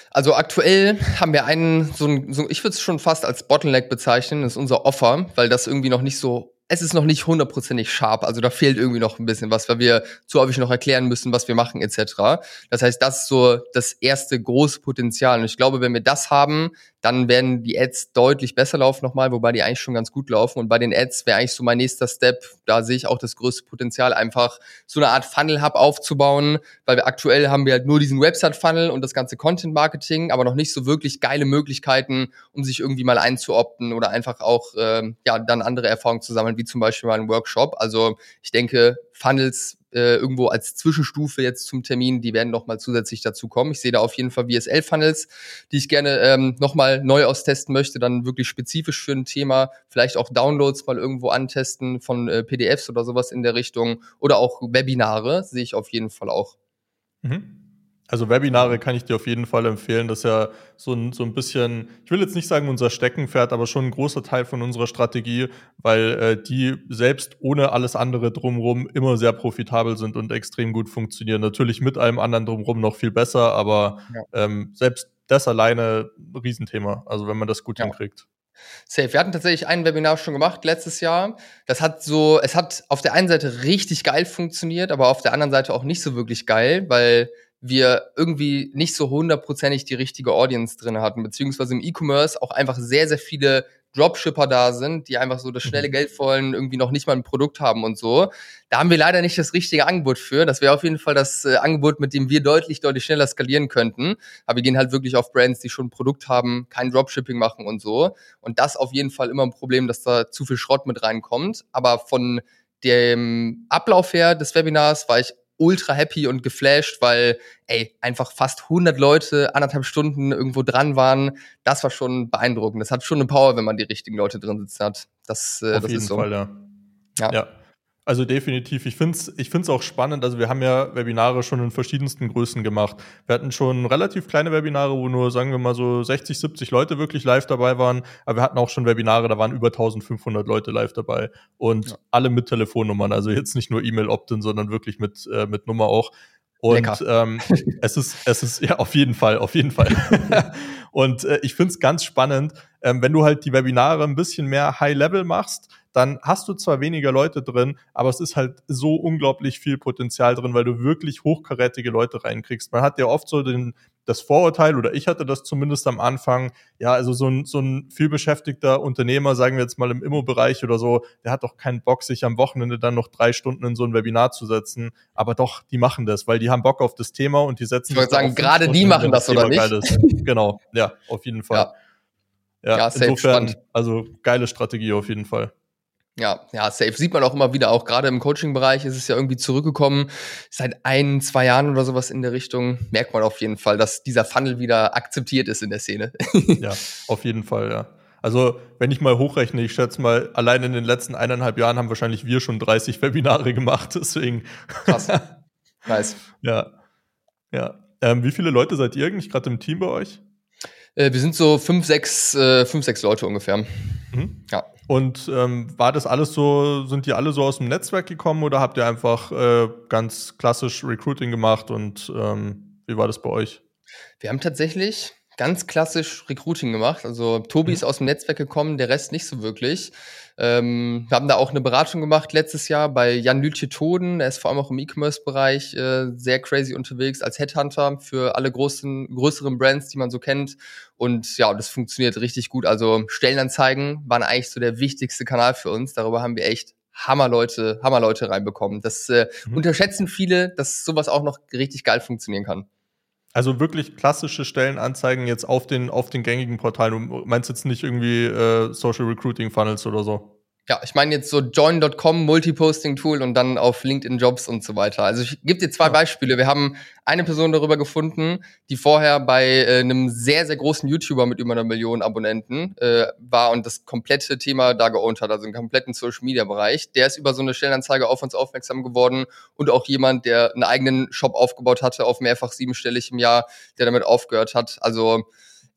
Also aktuell haben wir einen, so ein, so, ich würde es schon fast als Bottleneck bezeichnen, ist unser Offer, weil das irgendwie noch nicht so es ist noch nicht hundertprozentig scharf. Also da fehlt irgendwie noch ein bisschen was, weil wir zu häufig noch erklären müssen, was wir machen etc. Das heißt, das ist so das erste große Potenzial. Und ich glaube, wenn wir das haben, dann werden die Ads deutlich besser laufen nochmal, wobei die eigentlich schon ganz gut laufen. Und bei den Ads wäre eigentlich so mein nächster Step, da sehe ich auch das größte Potenzial, einfach so eine Art Funnel-Hub aufzubauen, weil wir aktuell haben wir halt nur diesen Website-Funnel und das ganze Content-Marketing, aber noch nicht so wirklich geile Möglichkeiten, um sich irgendwie mal einzuopten oder einfach auch ähm, ja dann andere Erfahrungen zu sammeln, wie zum Beispiel mal ein Workshop. Also ich denke, Funnels äh, irgendwo als Zwischenstufe jetzt zum Termin, die werden nochmal zusätzlich dazu kommen. Ich sehe da auf jeden Fall VSL-Funnels, die ich gerne ähm, nochmal neu austesten möchte, dann wirklich spezifisch für ein Thema, vielleicht auch Downloads mal irgendwo antesten von äh, PDFs oder sowas in der Richtung oder auch Webinare sehe ich auf jeden Fall auch. Mhm. Also Webinare kann ich dir auf jeden Fall empfehlen. Das ist ja so ein, so ein bisschen, ich will jetzt nicht sagen unser Steckenpferd, aber schon ein großer Teil von unserer Strategie, weil äh, die selbst ohne alles andere drumherum immer sehr profitabel sind und extrem gut funktionieren. Natürlich mit allem anderen drumherum noch viel besser, aber ja. ähm, selbst das alleine ein Riesenthema. Also wenn man das gut ja. hinkriegt. Safe. Wir hatten tatsächlich ein Webinar schon gemacht letztes Jahr. Das hat so, es hat auf der einen Seite richtig geil funktioniert, aber auf der anderen Seite auch nicht so wirklich geil, weil wir irgendwie nicht so hundertprozentig die richtige Audience drin hatten, beziehungsweise im E-Commerce auch einfach sehr, sehr viele Dropshipper da sind, die einfach so das schnelle mhm. Geld wollen, irgendwie noch nicht mal ein Produkt haben und so. Da haben wir leider nicht das richtige Angebot für. Das wäre auf jeden Fall das äh, Angebot, mit dem wir deutlich, deutlich schneller skalieren könnten. Aber wir gehen halt wirklich auf Brands, die schon ein Produkt haben, kein Dropshipping machen und so. Und das auf jeden Fall immer ein Problem, dass da zu viel Schrott mit reinkommt. Aber von dem Ablauf her des Webinars war ich ultra happy und geflasht, weil, ey, einfach fast 100 Leute anderthalb Stunden irgendwo dran waren. Das war schon beeindruckend. Das hat schon eine Power, wenn man die richtigen Leute drin sitzen hat. Das, äh, Auf das jeden ist so. Fall, ja. ja. ja. Also definitiv. Ich finde es ich find's auch spannend. Also wir haben ja Webinare schon in verschiedensten Größen gemacht. Wir hatten schon relativ kleine Webinare, wo nur, sagen wir mal, so 60, 70 Leute wirklich live dabei waren. Aber wir hatten auch schon Webinare, da waren über 1500 Leute live dabei. Und ja. alle mit Telefonnummern. Also jetzt nicht nur E-Mail-Opt-in, sondern wirklich mit, äh, mit Nummer auch. Und ähm, es ist, es ist, ja, auf jeden Fall, auf jeden Fall. und äh, ich finde es ganz spannend, ähm, wenn du halt die Webinare ein bisschen mehr High-Level machst, dann hast du zwar weniger Leute drin, aber es ist halt so unglaublich viel Potenzial drin, weil du wirklich hochkarätige Leute reinkriegst. Man hat ja oft so den, das Vorurteil, oder ich hatte das zumindest am Anfang, ja, also so ein, so ein vielbeschäftigter Unternehmer, sagen wir jetzt mal im Immo-Bereich oder so, der hat doch keinen Bock, sich am Wochenende dann noch drei Stunden in so ein Webinar zu setzen. Aber doch, die machen das, weil die haben Bock auf das Thema und die setzen. Ich würde sagen, gerade die machen das, oder nicht? genau, ja, auf jeden Fall. Ja. Ja, ja insofern, spannend. also geile Strategie auf jeden Fall. Ja, ja, safe. Sieht man auch immer wieder, auch gerade im Coaching-Bereich ist es ja irgendwie zurückgekommen. Seit ein, zwei Jahren oder sowas in der Richtung merkt man auf jeden Fall, dass dieser Funnel wieder akzeptiert ist in der Szene. ja, auf jeden Fall, ja. Also, wenn ich mal hochrechne, ich schätze mal, allein in den letzten eineinhalb Jahren haben wahrscheinlich wir schon 30 Webinare gemacht, deswegen. Krass. nice. Ja. Ja. Ähm, wie viele Leute seid ihr eigentlich gerade im Team bei euch? Äh, wir sind so fünf, sechs, äh, fünf, sechs Leute ungefähr. Mhm. Ja. Und ähm, war das alles so, sind die alle so aus dem Netzwerk gekommen oder habt ihr einfach äh, ganz klassisch Recruiting gemacht und ähm, wie war das bei euch? Wir haben tatsächlich ganz klassisch Recruiting gemacht. Also Tobi mhm. ist aus dem Netzwerk gekommen, der Rest nicht so wirklich. Ähm, wir haben da auch eine Beratung gemacht letztes Jahr bei Jan Lütje Toden. Er ist vor allem auch im E-Commerce-Bereich äh, sehr crazy unterwegs als Headhunter für alle großen, größeren Brands, die man so kennt. Und ja, das funktioniert richtig gut. Also Stellenanzeigen waren eigentlich so der wichtigste Kanal für uns. Darüber haben wir echt Hammerleute, Hammerleute reinbekommen. Das äh, mhm. unterschätzen viele, dass sowas auch noch richtig geil funktionieren kann. Also wirklich klassische Stellenanzeigen jetzt auf den, auf den gängigen Portalen. Du meinst jetzt nicht irgendwie äh, Social Recruiting Funnels oder so? Ja, ich meine jetzt so join.com, Multiposting-Tool und dann auf LinkedIn Jobs und so weiter. Also ich gebe dir zwei ja. Beispiele. Wir haben eine Person darüber gefunden, die vorher bei äh, einem sehr, sehr großen YouTuber mit über einer Million Abonnenten äh, war und das komplette Thema da geowned hat, also einen kompletten Social-Media-Bereich. Der ist über so eine Stellenanzeige auf uns aufmerksam geworden und auch jemand, der einen eigenen Shop aufgebaut hatte, auf mehrfach siebenstellig im Jahr, der damit aufgehört hat. Also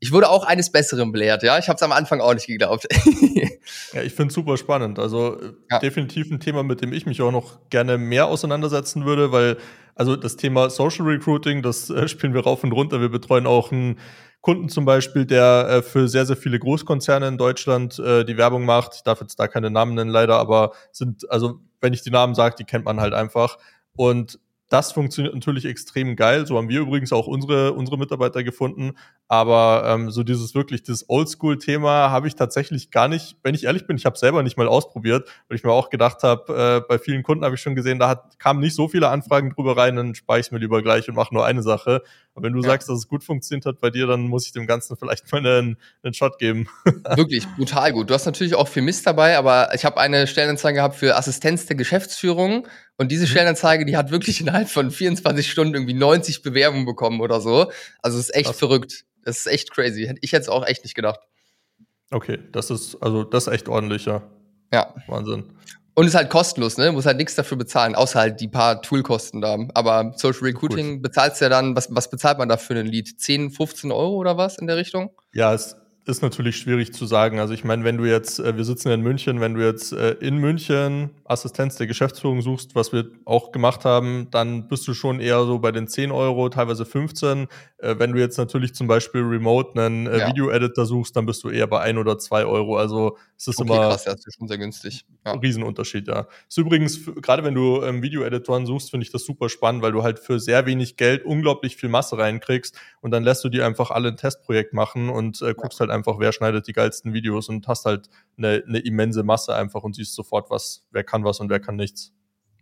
ich wurde auch eines Besseren belehrt, ja. Ich habe es am Anfang auch nicht geglaubt. ja, ich finde es super spannend. Also ja. definitiv ein Thema, mit dem ich mich auch noch gerne mehr auseinandersetzen würde, weil also das Thema Social Recruiting, das äh, spielen wir rauf und runter. Wir betreuen auch einen Kunden zum Beispiel, der äh, für sehr, sehr viele Großkonzerne in Deutschland äh, die Werbung macht. Ich darf jetzt da keine Namen nennen, leider, aber sind, also wenn ich die Namen sage, die kennt man halt einfach. Und das funktioniert natürlich extrem geil. So haben wir übrigens auch unsere, unsere Mitarbeiter gefunden. Aber ähm, so dieses wirklich, das Oldschool-Thema habe ich tatsächlich gar nicht, wenn ich ehrlich bin, ich habe selber nicht mal ausprobiert, weil ich mir auch gedacht habe, äh, bei vielen Kunden habe ich schon gesehen, da hat, kamen nicht so viele Anfragen drüber rein, dann speichere ich mir lieber gleich und mache nur eine Sache. Aber wenn du ja. sagst, dass es gut funktioniert hat bei dir, dann muss ich dem Ganzen vielleicht mal einen, einen Shot geben. Wirklich, brutal gut. Du hast natürlich auch viel Mist dabei, aber ich habe eine Stellenanzeige gehabt für Assistenz der Geschäftsführung und diese mhm. Stellenanzeige, die hat wirklich innerhalb von 24 Stunden irgendwie 90 Bewerbungen bekommen oder so. Also es ist echt Ach. verrückt. Das ist echt crazy. Ich hätte es auch echt nicht gedacht. Okay, das ist, also das ist echt ordentlich, ja. Ja. Wahnsinn. Und ist halt kostenlos, ne? Muss halt nichts dafür bezahlen, außer halt die paar Toolkosten da. Aber Social Recruiting Gut. bezahlst ja dann, was, was bezahlt man da für ein Lied? 10, 15 Euro oder was in der Richtung? Ja, es ist natürlich schwierig zu sagen. Also ich meine, wenn du jetzt, äh, wir sitzen ja in München, wenn du jetzt äh, in München Assistenz der Geschäftsführung suchst, was wir auch gemacht haben, dann bist du schon eher so bei den 10 Euro, teilweise 15. Äh, wenn du jetzt natürlich zum Beispiel remote einen ja. Video-Editor suchst, dann bist du eher bei 1 oder 2 Euro. Also es ist okay, immer krass, ja, das ist schon sehr günstig. Ja. Riesenunterschied, ja. Ist übrigens, gerade wenn du ähm, Video-Editoren suchst, finde ich das super spannend, weil du halt für sehr wenig Geld unglaublich viel Masse reinkriegst und dann lässt du die einfach alle ein Testprojekt machen und äh, guckst ja. halt einfach, wer schneidet die geilsten Videos und hast halt eine, eine immense Masse einfach und siehst sofort, was, wer kann was und wer kann nichts.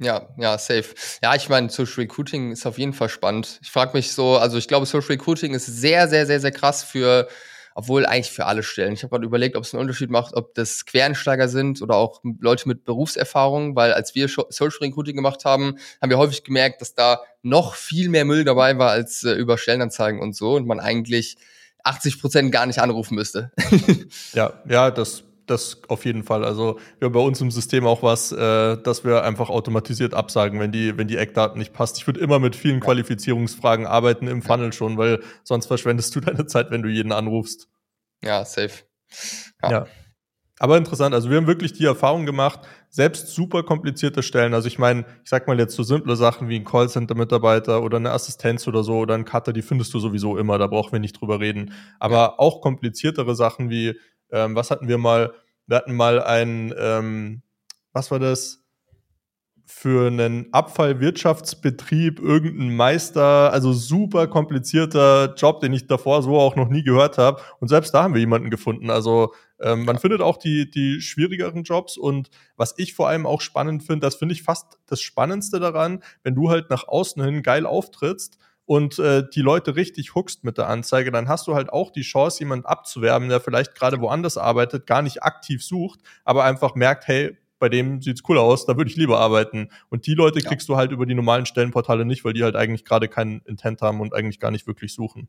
Ja, ja, safe. Ja, ich meine, Social Recruiting ist auf jeden Fall spannend. Ich frage mich so, also ich glaube, Social Recruiting ist sehr, sehr, sehr, sehr krass für, obwohl eigentlich für alle Stellen. Ich habe gerade überlegt, ob es einen Unterschied macht, ob das Quereinsteiger sind oder auch Leute mit Berufserfahrung, weil als wir Social Recruiting gemacht haben, haben wir häufig gemerkt, dass da noch viel mehr Müll dabei war als äh, über Stellenanzeigen und so und man eigentlich 80 Prozent gar nicht anrufen müsste. ja, ja, das, das auf jeden Fall. Also wir haben bei uns im System auch was, äh, dass wir einfach automatisiert absagen, wenn die, wenn die Eckdaten nicht passt. Ich würde immer mit vielen ja. Qualifizierungsfragen arbeiten im Funnel schon, weil sonst verschwendest du deine Zeit, wenn du jeden anrufst. Ja, safe. ja. ja. Aber interessant, also wir haben wirklich die Erfahrung gemacht, selbst super komplizierte Stellen, also ich meine, ich sag mal jetzt so simple Sachen wie ein Callcenter-Mitarbeiter oder eine Assistenz oder so oder ein Cutter, die findest du sowieso immer, da brauchen wir nicht drüber reden. Aber ja. auch kompliziertere Sachen wie, ähm, was hatten wir mal, wir hatten mal ein, ähm, was war das? Für einen Abfallwirtschaftsbetrieb irgendein Meister, also super komplizierter Job, den ich davor so auch noch nie gehört habe. Und selbst da haben wir jemanden gefunden. Also ähm, man findet auch die, die schwierigeren Jobs. Und was ich vor allem auch spannend finde, das finde ich fast das Spannendste daran, wenn du halt nach außen hin geil auftrittst und äh, die Leute richtig huckst mit der Anzeige, dann hast du halt auch die Chance, jemanden abzuwerben, der vielleicht gerade woanders arbeitet, gar nicht aktiv sucht, aber einfach merkt, hey, bei dem sieht's cool aus, da würde ich lieber arbeiten. Und die Leute kriegst ja. du halt über die normalen Stellenportale nicht, weil die halt eigentlich gerade keinen Intent haben und eigentlich gar nicht wirklich suchen.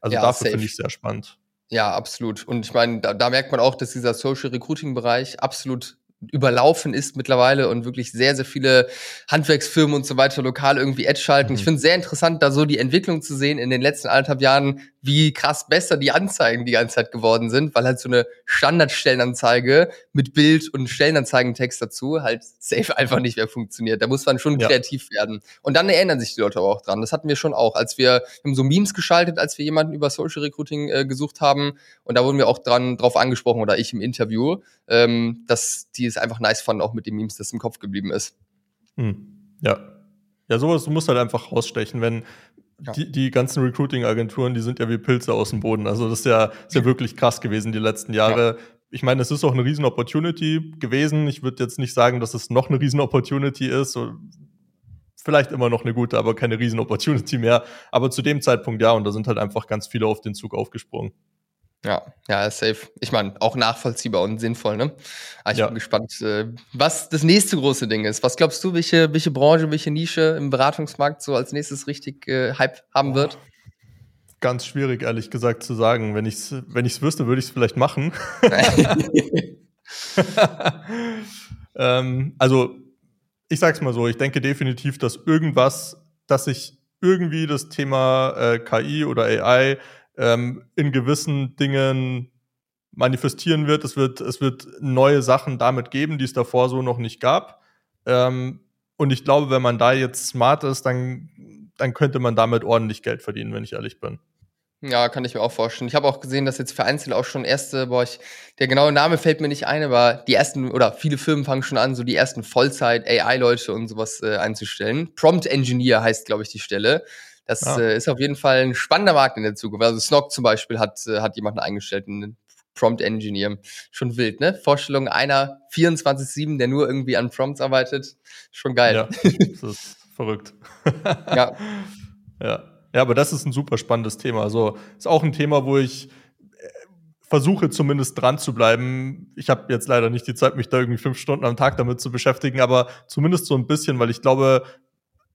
Also ja, dafür finde ich sehr spannend. Ja, absolut. Und ich meine, da, da merkt man auch, dass dieser Social Recruiting Bereich absolut überlaufen ist mittlerweile und wirklich sehr, sehr viele Handwerksfirmen und so weiter lokal irgendwie Ad schalten. Mhm. Ich finde es sehr interessant, da so die Entwicklung zu sehen in den letzten anderthalb Jahren, wie krass besser die Anzeigen die ganze Zeit geworden sind, weil halt so eine Standardstellenanzeige mit Bild und Stellenanzeigentext dazu halt safe einfach nicht mehr funktioniert. Da muss man schon ja. kreativ werden. Und dann erinnern sich die Leute aber auch dran. Das hatten wir schon auch, als wir, wir haben so Memes geschaltet, als wir jemanden über Social Recruiting äh, gesucht haben. Und da wurden wir auch dran drauf angesprochen oder ich im Interview, ähm, dass die es einfach nice fanden, auch mit den Memes, das im Kopf geblieben ist. Hm. Ja. Ja, sowas, du musst halt einfach rausstechen, wenn, ja. Die, die ganzen Recruiting-Agenturen, die sind ja wie Pilze aus dem Boden. Also das ist ja, ist ja wirklich krass gewesen die letzten Jahre. Ja. Ich meine, es ist auch eine riesen Opportunity gewesen. Ich würde jetzt nicht sagen, dass es noch eine riesen Opportunity ist. Vielleicht immer noch eine gute, aber keine riesen Opportunity mehr. Aber zu dem Zeitpunkt ja, und da sind halt einfach ganz viele auf den Zug aufgesprungen. Ja, ja, safe. Ich meine, auch nachvollziehbar und sinnvoll, ne? Aber ich ja. bin gespannt, äh, was das nächste große Ding ist. Was glaubst du, welche, welche Branche, welche Nische im Beratungsmarkt so als nächstes richtig äh, Hype haben wird? Ganz schwierig, ehrlich gesagt, zu sagen. Wenn ich es wenn ich's wüsste, würde ich es vielleicht machen. ähm, also, ich sag's mal so, ich denke definitiv, dass irgendwas, dass sich irgendwie das Thema äh, KI oder AI ähm, in gewissen Dingen manifestieren wird. Es wird, es wird neue Sachen damit geben, die es davor so noch nicht gab. Ähm, und ich glaube, wenn man da jetzt smart ist, dann, dann könnte man damit ordentlich Geld verdienen, wenn ich ehrlich bin. Ja, kann ich mir auch vorstellen. Ich habe auch gesehen, dass jetzt vereinzelt auch schon erste, boah, ich, der genaue Name fällt mir nicht ein, aber die ersten oder viele Firmen fangen schon an, so die ersten Vollzeit-AI-Leute und sowas äh, einzustellen. Prompt Engineer heißt, glaube ich, die Stelle. Das ja. äh, ist auf jeden Fall ein spannender Markt in der Zukunft. Also Snog zum Beispiel hat, äh, hat jemanden eingestellt, einen Prompt Engineer. Schon wild, ne? Vorstellung einer 24-7, der nur irgendwie an Prompts arbeitet. Schon geil. Ja, das ist verrückt. ja. Ja. Ja, aber das ist ein super spannendes Thema. Also ist auch ein Thema, wo ich äh, versuche zumindest dran zu bleiben. Ich habe jetzt leider nicht die Zeit, mich da irgendwie fünf Stunden am Tag damit zu beschäftigen, aber zumindest so ein bisschen, weil ich glaube,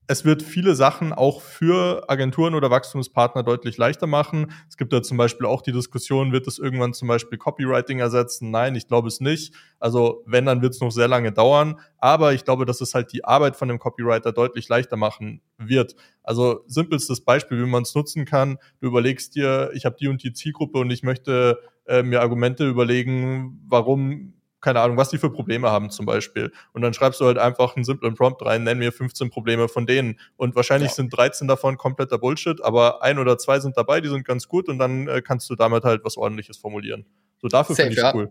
es wird viele Sachen auch für Agenturen oder Wachstumspartner deutlich leichter machen. Es gibt ja zum Beispiel auch die Diskussion, wird es irgendwann zum Beispiel Copywriting ersetzen? Nein, ich glaube es nicht. Also wenn, dann wird es noch sehr lange dauern. Aber ich glaube, dass es halt die Arbeit von dem Copywriter deutlich leichter machen wird. Also simpelstes Beispiel, wie man es nutzen kann. Du überlegst dir, ich habe die und die Zielgruppe und ich möchte äh, mir Argumente überlegen, warum keine Ahnung, was die für Probleme haben zum Beispiel. Und dann schreibst du halt einfach einen simplen Prompt rein, nenn mir 15 Probleme von denen. Und wahrscheinlich ja. sind 13 davon kompletter Bullshit, aber ein oder zwei sind dabei, die sind ganz gut und dann äh, kannst du damit halt was ordentliches formulieren. So dafür finde ich ja. cool.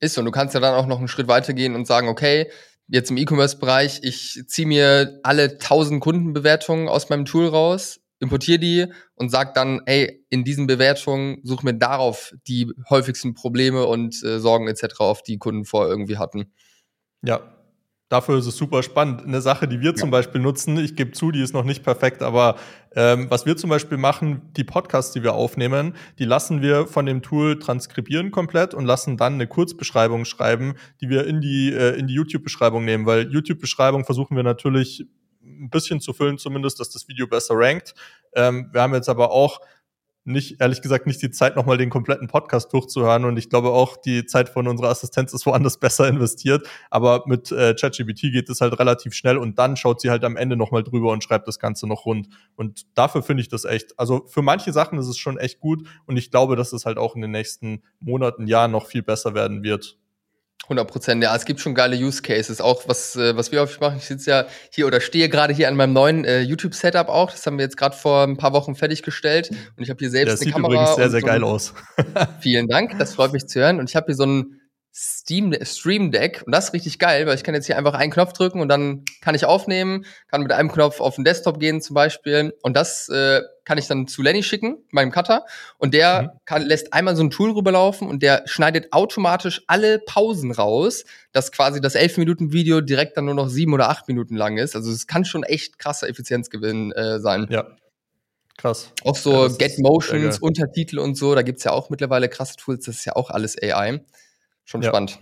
Ist so. Und du kannst ja dann auch noch einen Schritt weitergehen und sagen, okay, jetzt im E-Commerce-Bereich, ich ziehe mir alle 1000 Kundenbewertungen aus meinem Tool raus, importiere die und sag dann, ey, in diesen Bewertungen such mir darauf die häufigsten Probleme und äh, Sorgen etc., auf die Kunden vorher irgendwie hatten. Ja, dafür ist es super spannend. Eine Sache, die wir ja. zum Beispiel nutzen, ich gebe zu, die ist noch nicht perfekt, aber ähm, was wir zum Beispiel machen, die Podcasts, die wir aufnehmen, die lassen wir von dem Tool transkribieren komplett und lassen dann eine Kurzbeschreibung schreiben, die wir in die, äh, in die YouTube-Beschreibung nehmen, weil YouTube-Beschreibung versuchen wir natürlich ein bisschen zu füllen, zumindest, dass das Video besser rankt. Ähm, wir haben jetzt aber auch nicht, ehrlich gesagt, nicht die Zeit, nochmal den kompletten Podcast durchzuhören. Und ich glaube auch, die Zeit von unserer Assistenz ist woanders besser investiert. Aber mit äh, ChatGPT geht es halt relativ schnell und dann schaut sie halt am Ende nochmal drüber und schreibt das Ganze noch rund. Und dafür finde ich das echt, also für manche Sachen ist es schon echt gut. Und ich glaube, dass es halt auch in den nächsten Monaten, Jahren noch viel besser werden wird. 100 Prozent, ja. Es gibt schon geile Use Cases. Auch was, äh, was wir häufig machen. Ich sitze ja hier oder stehe gerade hier an meinem neuen äh, YouTube-Setup auch. Das haben wir jetzt gerade vor ein paar Wochen fertiggestellt. Und ich habe hier selbst ja, das eine sieht Kamera. übrigens sehr, sehr so geil aus. vielen Dank, das freut mich zu hören. Und ich habe hier so ein Steam Stream Deck und das ist richtig geil, weil ich kann jetzt hier einfach einen Knopf drücken und dann kann ich aufnehmen, kann mit einem Knopf auf den Desktop gehen zum Beispiel und das äh, kann ich dann zu Lenny schicken, meinem Cutter und der mhm. kann, lässt einmal so ein Tool rüberlaufen und der schneidet automatisch alle Pausen raus, dass quasi das 11 Minuten Video direkt dann nur noch sieben oder acht Minuten lang ist. Also es kann schon echt krasser Effizienzgewinn äh, sein. Ja. Krass. Auch so ja, Get Motions, Untertitel und so, da gibt's ja auch mittlerweile krasse Tools, das ist ja auch alles AI. Schon ja. spannend.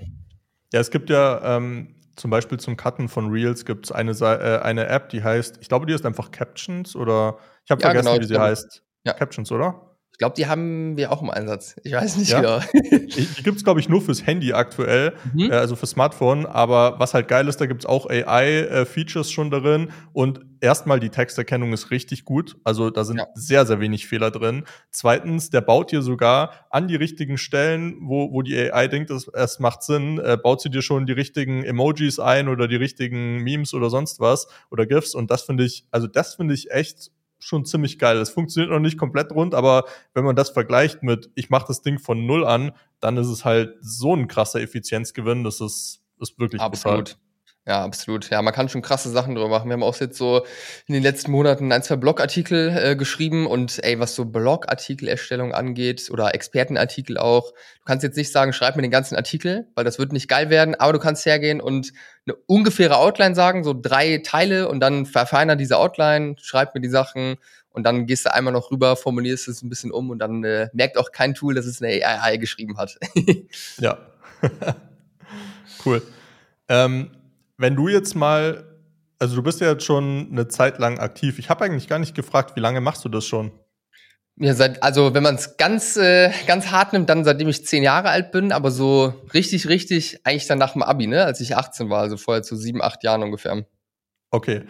Ja, es gibt ja ähm, zum Beispiel zum Cutten von Reels gibt es eine, äh, eine App, die heißt, ich glaube, die ist einfach Captions oder ich habe ja, vergessen, genau, wie sie heißt. Ja. Captions, oder? Ich glaube, die haben wir auch im Einsatz. Ich weiß nicht ja? genau. die gibt es, glaube ich, nur fürs Handy aktuell, mhm. äh, also fürs Smartphone. Aber was halt geil ist, da gibt es auch AI-Features äh, schon darin. Und erstmal, die Texterkennung ist richtig gut. Also da sind ja. sehr, sehr wenig Fehler drin. Zweitens, der baut dir sogar an die richtigen Stellen, wo, wo die AI denkt, es, es macht Sinn, äh, baut sie dir schon die richtigen Emojis ein oder die richtigen Memes oder sonst was oder GIFs. Und das finde ich, also das finde ich echt schon ziemlich geil. Es funktioniert noch nicht komplett rund, aber wenn man das vergleicht mit, ich mache das Ding von null an, dann ist es halt so ein krasser Effizienzgewinn, das ist, ist wirklich Absolut. Brutal. Ja, absolut. Ja, man kann schon krasse Sachen drüber machen. Wir haben auch jetzt so in den letzten Monaten ein, zwei Blogartikel äh, geschrieben und ey, was so Blogartikelerstellung angeht oder Expertenartikel auch, du kannst jetzt nicht sagen, schreib mir den ganzen Artikel, weil das wird nicht geil werden, aber du kannst hergehen und eine ungefähre Outline sagen, so drei Teile und dann verfeiner diese Outline, schreib mir die Sachen und dann gehst du einmal noch rüber, formulierst es ein bisschen um und dann äh, merkt auch kein Tool, dass es eine AI geschrieben hat. ja. cool. Ähm, wenn du jetzt mal, also du bist ja jetzt schon eine Zeit lang aktiv. Ich habe eigentlich gar nicht gefragt, wie lange machst du das schon? Ja, seit, also wenn man es ganz, äh, ganz hart nimmt, dann seitdem ich zehn Jahre alt bin, aber so richtig, richtig, eigentlich dann nach dem Abi, ne, als ich 18 war, also vorher zu sieben, acht Jahren ungefähr. Okay.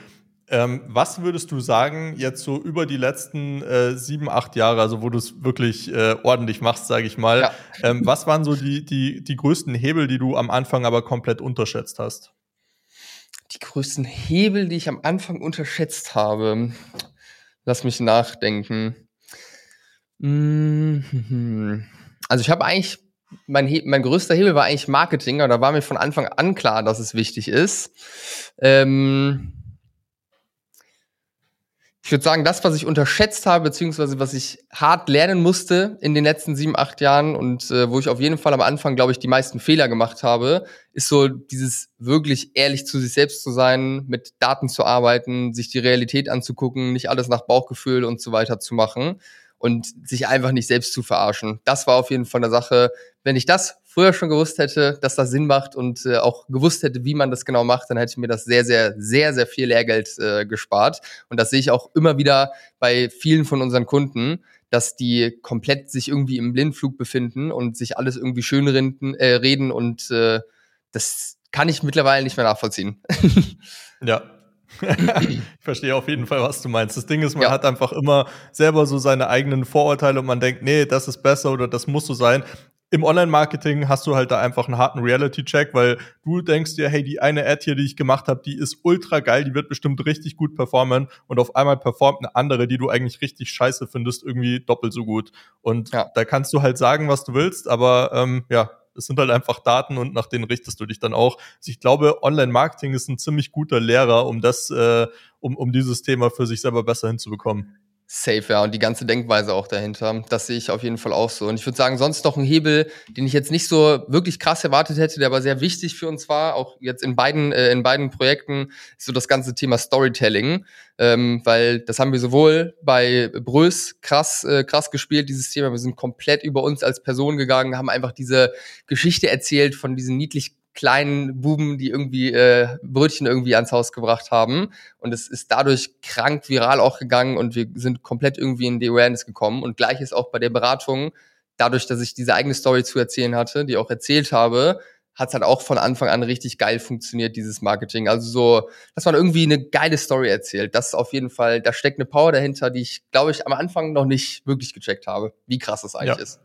Ähm, was würdest du sagen, jetzt so über die letzten äh, sieben, acht Jahre, also wo du es wirklich äh, ordentlich machst, sage ich mal, ja. ähm, was waren so die, die, die größten Hebel, die du am Anfang aber komplett unterschätzt hast? Die größten Hebel, die ich am Anfang unterschätzt habe. Lass mich nachdenken. Mhm. Also ich habe eigentlich, mein, mein größter Hebel war eigentlich Marketing, aber da war mir von Anfang an klar, dass es wichtig ist. Ähm, ich würde sagen, das, was ich unterschätzt habe, beziehungsweise was ich hart lernen musste in den letzten sieben, acht Jahren und äh, wo ich auf jeden Fall am Anfang, glaube ich, die meisten Fehler gemacht habe, ist so dieses wirklich ehrlich zu sich selbst zu sein, mit Daten zu arbeiten, sich die Realität anzugucken, nicht alles nach Bauchgefühl und so weiter zu machen und sich einfach nicht selbst zu verarschen. Das war auf jeden Fall eine Sache. Wenn ich das früher schon gewusst hätte, dass das Sinn macht und äh, auch gewusst hätte, wie man das genau macht, dann hätte ich mir das sehr, sehr, sehr, sehr viel Lehrgeld äh, gespart. Und das sehe ich auch immer wieder bei vielen von unseren Kunden, dass die komplett sich irgendwie im Blindflug befinden und sich alles irgendwie schön reden, äh, reden und äh, das kann ich mittlerweile nicht mehr nachvollziehen. ja, ich verstehe auf jeden Fall, was du meinst. Das Ding ist, man ja. hat einfach immer selber so seine eigenen Vorurteile und man denkt, nee, das ist besser oder das muss so sein im Online-Marketing hast du halt da einfach einen harten Reality-Check, weil du denkst dir, hey, die eine Ad hier, die ich gemacht habe, die ist ultra geil, die wird bestimmt richtig gut performen und auf einmal performt eine andere, die du eigentlich richtig scheiße findest, irgendwie doppelt so gut. Und ja. da kannst du halt sagen, was du willst, aber ähm, ja, es sind halt einfach Daten und nach denen richtest du dich dann auch. Also ich glaube, Online-Marketing ist ein ziemlich guter Lehrer, um das, äh, um, um dieses Thema für sich selber besser hinzubekommen. Safe, ja, und die ganze Denkweise auch dahinter. Das sehe ich auf jeden Fall auch so. Und ich würde sagen, sonst noch ein Hebel, den ich jetzt nicht so wirklich krass erwartet hätte, der aber sehr wichtig für uns war, auch jetzt in beiden, äh, in beiden Projekten, ist so das ganze Thema Storytelling. Ähm, weil das haben wir sowohl bei Brös krass, äh, krass gespielt, dieses Thema. Wir sind komplett über uns als Person gegangen, haben einfach diese Geschichte erzählt von diesen niedlich kleinen Buben, die irgendwie äh, Brötchen irgendwie ans Haus gebracht haben. Und es ist dadurch krank viral auch gegangen und wir sind komplett irgendwie in die Awareness gekommen. Und gleich ist auch bei der Beratung, dadurch, dass ich diese eigene Story zu erzählen hatte, die auch erzählt habe, hat es halt auch von Anfang an richtig geil funktioniert, dieses Marketing. Also so, dass man irgendwie eine geile Story erzählt. Das ist auf jeden Fall, da steckt eine Power dahinter, die ich, glaube ich, am Anfang noch nicht wirklich gecheckt habe, wie krass das eigentlich ja. ist.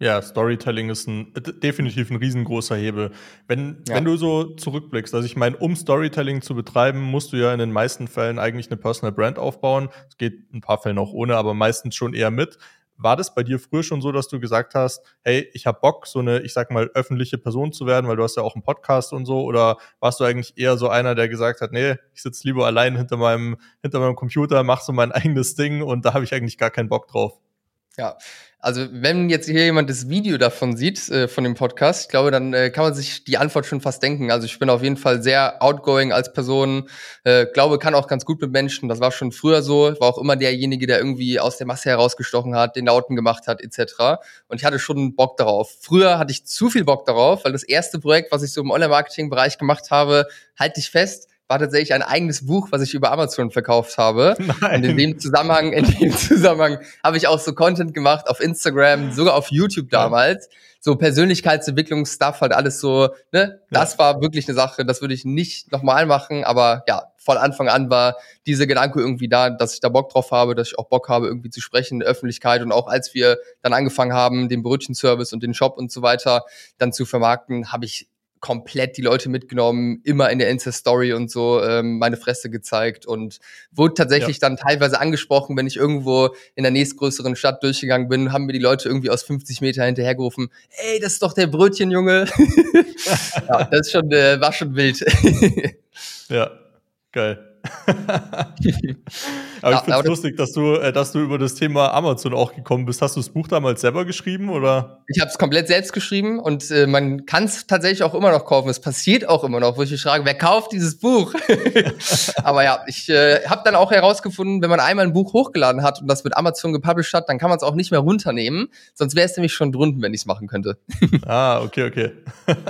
Ja, Storytelling ist ein definitiv ein riesengroßer Hebel. Wenn, ja. wenn du so zurückblickst, also ich meine, um Storytelling zu betreiben, musst du ja in den meisten Fällen eigentlich eine Personal Brand aufbauen. Es geht ein paar Fällen auch ohne, aber meistens schon eher mit. War das bei dir früher schon so, dass du gesagt hast, hey, ich habe Bock, so eine, ich sag mal, öffentliche Person zu werden, weil du hast ja auch einen Podcast und so, oder warst du eigentlich eher so einer, der gesagt hat, nee, ich sitze lieber allein hinter meinem, hinter meinem Computer, mach so mein eigenes Ding und da habe ich eigentlich gar keinen Bock drauf? Ja, also wenn jetzt hier jemand das Video davon sieht, äh, von dem Podcast, ich glaube, dann äh, kann man sich die Antwort schon fast denken. Also ich bin auf jeden Fall sehr outgoing als Person, äh, glaube, kann auch ganz gut mit Menschen. Das war schon früher so, war auch immer derjenige, der irgendwie aus der Masse herausgestochen hat, den Lauten gemacht hat, etc. Und ich hatte schon Bock darauf. Früher hatte ich zu viel Bock darauf, weil das erste Projekt, was ich so im Online-Marketing-Bereich gemacht habe, halte ich fest, war tatsächlich ein eigenes Buch, was ich über Amazon verkauft habe. Nein. Und in dem Zusammenhang, in dem Zusammenhang habe ich auch so Content gemacht auf Instagram, sogar auf YouTube damals. So Persönlichkeitsentwicklungsstuff, halt alles so, ne? Das ja. war wirklich eine Sache, das würde ich nicht nochmal machen, aber ja, von Anfang an war dieser Gedanke irgendwie da, dass ich da Bock drauf habe, dass ich auch Bock habe, irgendwie zu sprechen in der Öffentlichkeit und auch als wir dann angefangen haben, den Brötchenservice und den Shop und so weiter dann zu vermarkten, habe ich komplett die Leute mitgenommen, immer in der Insta-Story und so ähm, meine Fresse gezeigt und wurde tatsächlich ja. dann teilweise angesprochen, wenn ich irgendwo in der nächstgrößeren Stadt durchgegangen bin, haben mir die Leute irgendwie aus 50 Meter hinterhergerufen, ey, das ist doch der Brötchenjunge. ja, das ist schon, äh, war schon wild. ja, geil. aber ich finde es lustig, dass du, äh, dass du über das Thema Amazon auch gekommen bist. Hast du das Buch damals selber geschrieben oder? Ich habe es komplett selbst geschrieben und äh, man kann es tatsächlich auch immer noch kaufen. Es passiert auch immer noch, wo ich mich frage, wer kauft dieses Buch? aber ja, ich äh, habe dann auch herausgefunden, wenn man einmal ein Buch hochgeladen hat und das mit Amazon gepublished hat, dann kann man es auch nicht mehr runternehmen. Sonst wäre es nämlich schon drunten, wenn ich es machen könnte. ah, okay, okay.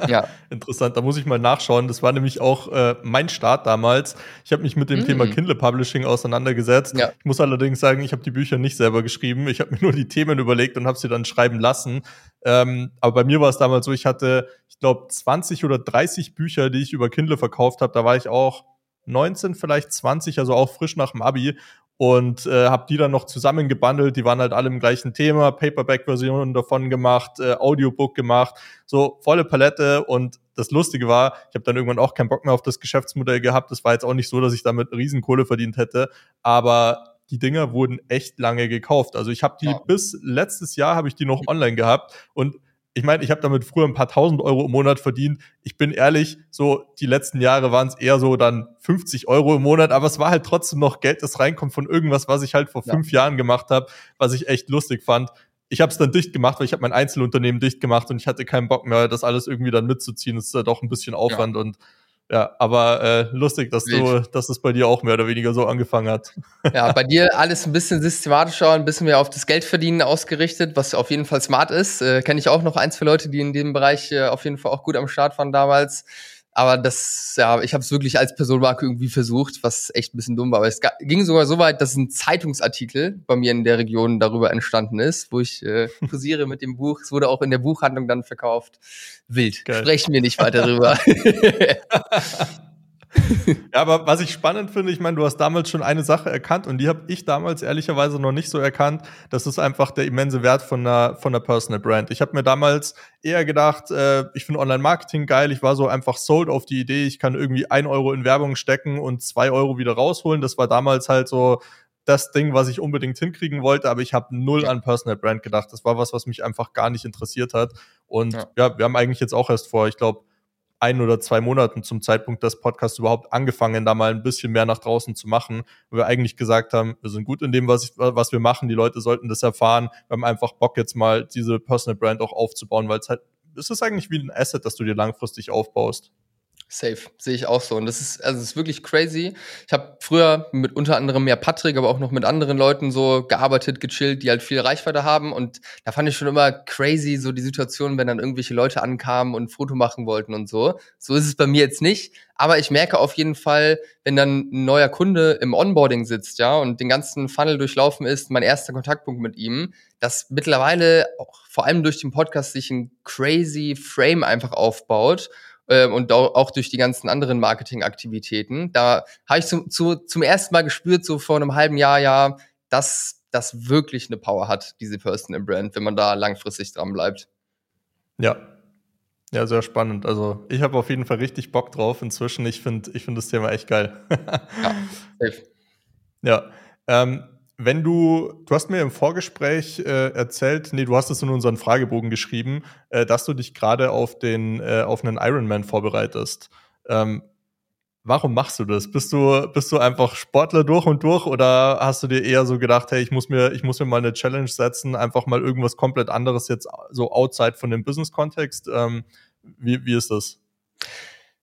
ja. Interessant. Da muss ich mal nachschauen. Das war nämlich auch äh, mein Start damals. Ich habe mich mit dem mm. Thema Kindle Publishing auseinandergesetzt. Ja. Ich muss allerdings sagen, ich habe die Bücher nicht selber geschrieben. Ich habe mir nur die Themen überlegt und habe sie dann schreiben lassen. Ähm, aber bei mir war es damals so, ich hatte, ich glaube, 20 oder 30 Bücher, die ich über Kindle verkauft habe. Da war ich auch 19, vielleicht 20, also auch frisch nach dem Abi und äh, habe die dann noch zusammengebundelt. Die waren halt alle im gleichen Thema, Paperback-Versionen davon gemacht, äh, Audiobook gemacht, so volle Palette. Und das Lustige war, ich habe dann irgendwann auch keinen Bock mehr auf das Geschäftsmodell gehabt. Das war jetzt auch nicht so, dass ich damit Riesenkohle verdient hätte, aber die Dinger wurden echt lange gekauft. Also ich habe die ja. bis letztes Jahr habe ich die noch online gehabt und ich meine, ich habe damit früher ein paar tausend Euro im Monat verdient. Ich bin ehrlich, so die letzten Jahre waren es eher so dann 50 Euro im Monat, aber es war halt trotzdem noch Geld, das reinkommt von irgendwas, was ich halt vor ja. fünf Jahren gemacht habe, was ich echt lustig fand. Ich habe es dann dicht gemacht, weil ich habe mein Einzelunternehmen dicht gemacht und ich hatte keinen Bock mehr, das alles irgendwie dann mitzuziehen. Das ist ja doch ein bisschen Aufwand ja. und ja, aber äh, lustig, dass du, dass es bei dir auch mehr oder weniger so angefangen hat. Ja, bei dir alles ein bisschen systematischer, ein bisschen mehr auf das Geldverdienen ausgerichtet, was auf jeden Fall smart ist. Äh, Kenne ich auch noch ein, zwei Leute, die in dem Bereich äh, auf jeden Fall auch gut am Start waren damals. Aber das, ja, ich habe es wirklich als Personenmarke irgendwie versucht, was echt ein bisschen dumm war. Aber es ging sogar so weit, dass ein Zeitungsartikel bei mir in der Region darüber entstanden ist, wo ich äh, posiere mit dem Buch. Es wurde auch in der Buchhandlung dann verkauft. Wild. Geil. Sprechen wir nicht weiter darüber. ja, aber was ich spannend finde, ich meine, du hast damals schon eine Sache erkannt und die habe ich damals ehrlicherweise noch nicht so erkannt. Das ist einfach der immense Wert von einer, von einer Personal Brand. Ich habe mir damals eher gedacht, äh, ich finde Online-Marketing geil. Ich war so einfach sold auf die Idee, ich kann irgendwie ein Euro in Werbung stecken und zwei Euro wieder rausholen. Das war damals halt so das Ding, was ich unbedingt hinkriegen wollte, aber ich habe null an Personal Brand gedacht. Das war was, was mich einfach gar nicht interessiert hat. Und ja, ja wir haben eigentlich jetzt auch erst vor, ich glaube, ein oder zwei Monaten zum Zeitpunkt des Podcasts überhaupt angefangen, da mal ein bisschen mehr nach draußen zu machen, weil wir eigentlich gesagt haben, wir sind gut in dem, was, was wir machen, die Leute sollten das erfahren. Wir haben einfach Bock jetzt mal diese Personal Brand auch aufzubauen, weil es halt, es ist eigentlich wie ein Asset, das du dir langfristig aufbaust. Safe, sehe ich auch so. Und das ist, also es ist wirklich crazy. Ich habe früher mit unter anderem mehr Patrick, aber auch noch mit anderen Leuten so gearbeitet, gechillt, die halt viel Reichweite haben. Und da fand ich schon immer crazy, so die Situation, wenn dann irgendwelche Leute ankamen und ein Foto machen wollten und so. So ist es bei mir jetzt nicht. Aber ich merke auf jeden Fall, wenn dann ein neuer Kunde im Onboarding sitzt, ja, und den ganzen Funnel durchlaufen ist, mein erster Kontaktpunkt mit ihm, dass mittlerweile auch vor allem durch den Podcast sich ein crazy Frame einfach aufbaut ähm, und auch durch die ganzen anderen Marketingaktivitäten. Da habe ich zum, zu, zum ersten Mal gespürt, so vor einem halben Jahr, ja, dass das wirklich eine Power hat, diese Personal Brand, wenn man da langfristig dran bleibt. Ja. Ja, sehr spannend. Also ich habe auf jeden Fall richtig Bock drauf inzwischen. Ich finde ich find das Thema echt geil. ja, safe. Ja. Ähm, wenn du, du hast mir im Vorgespräch äh, erzählt, nee, du hast es in unseren Fragebogen geschrieben, äh, dass du dich gerade auf den, äh, auf einen Ironman vorbereitest. Ähm, warum machst du das? Bist du, bist du einfach Sportler durch und durch oder hast du dir eher so gedacht, hey, ich muss mir, ich muss mir mal eine Challenge setzen, einfach mal irgendwas komplett anderes jetzt so outside von dem Business-Kontext? Ähm, wie, wie ist das?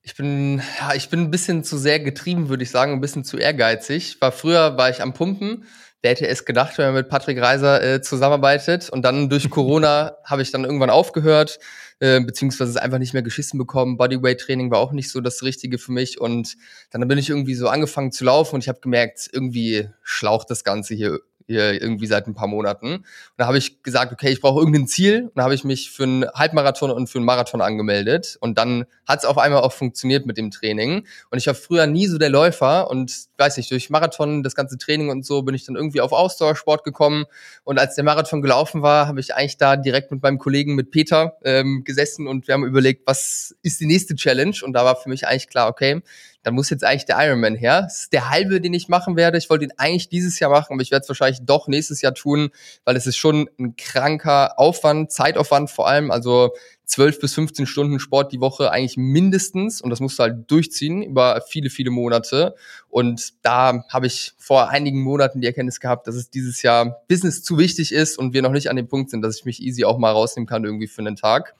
Ich bin, ja, ich bin ein bisschen zu sehr getrieben, würde ich sagen, ein bisschen zu ehrgeizig. War früher war ich am Pumpen wer hätte es gedacht, wenn man mit Patrick Reiser äh, zusammenarbeitet. Und dann durch Corona habe ich dann irgendwann aufgehört, äh, beziehungsweise es einfach nicht mehr geschissen bekommen. Bodyweight-Training war auch nicht so das Richtige für mich. Und dann bin ich irgendwie so angefangen zu laufen und ich habe gemerkt, irgendwie schlaucht das Ganze hier hier irgendwie seit ein paar Monaten. Und da habe ich gesagt, okay, ich brauche irgendein Ziel. Und da habe ich mich für einen Halbmarathon und für einen Marathon angemeldet. Und dann hat es auf einmal auch funktioniert mit dem Training. Und ich war früher nie so der Läufer und weiß nicht, durch Marathon, das ganze Training und so bin ich dann irgendwie auf Ausdauersport gekommen. Und als der Marathon gelaufen war, habe ich eigentlich da direkt mit meinem Kollegen, mit Peter, ähm, gesessen und wir haben überlegt, was ist die nächste Challenge? Und da war für mich eigentlich klar, okay, dann muss jetzt eigentlich der Ironman her. Das ist der halbe, den ich machen werde. Ich wollte ihn eigentlich dieses Jahr machen, aber ich werde es wahrscheinlich doch nächstes Jahr tun, weil es ist schon ein kranker Aufwand, Zeitaufwand vor allem. Also 12 bis 15 Stunden Sport die Woche eigentlich mindestens und das musst du halt durchziehen über viele, viele Monate. Und da habe ich vor einigen Monaten die Erkenntnis gehabt, dass es dieses Jahr Business zu wichtig ist und wir noch nicht an dem Punkt sind, dass ich mich easy auch mal rausnehmen kann irgendwie für einen Tag.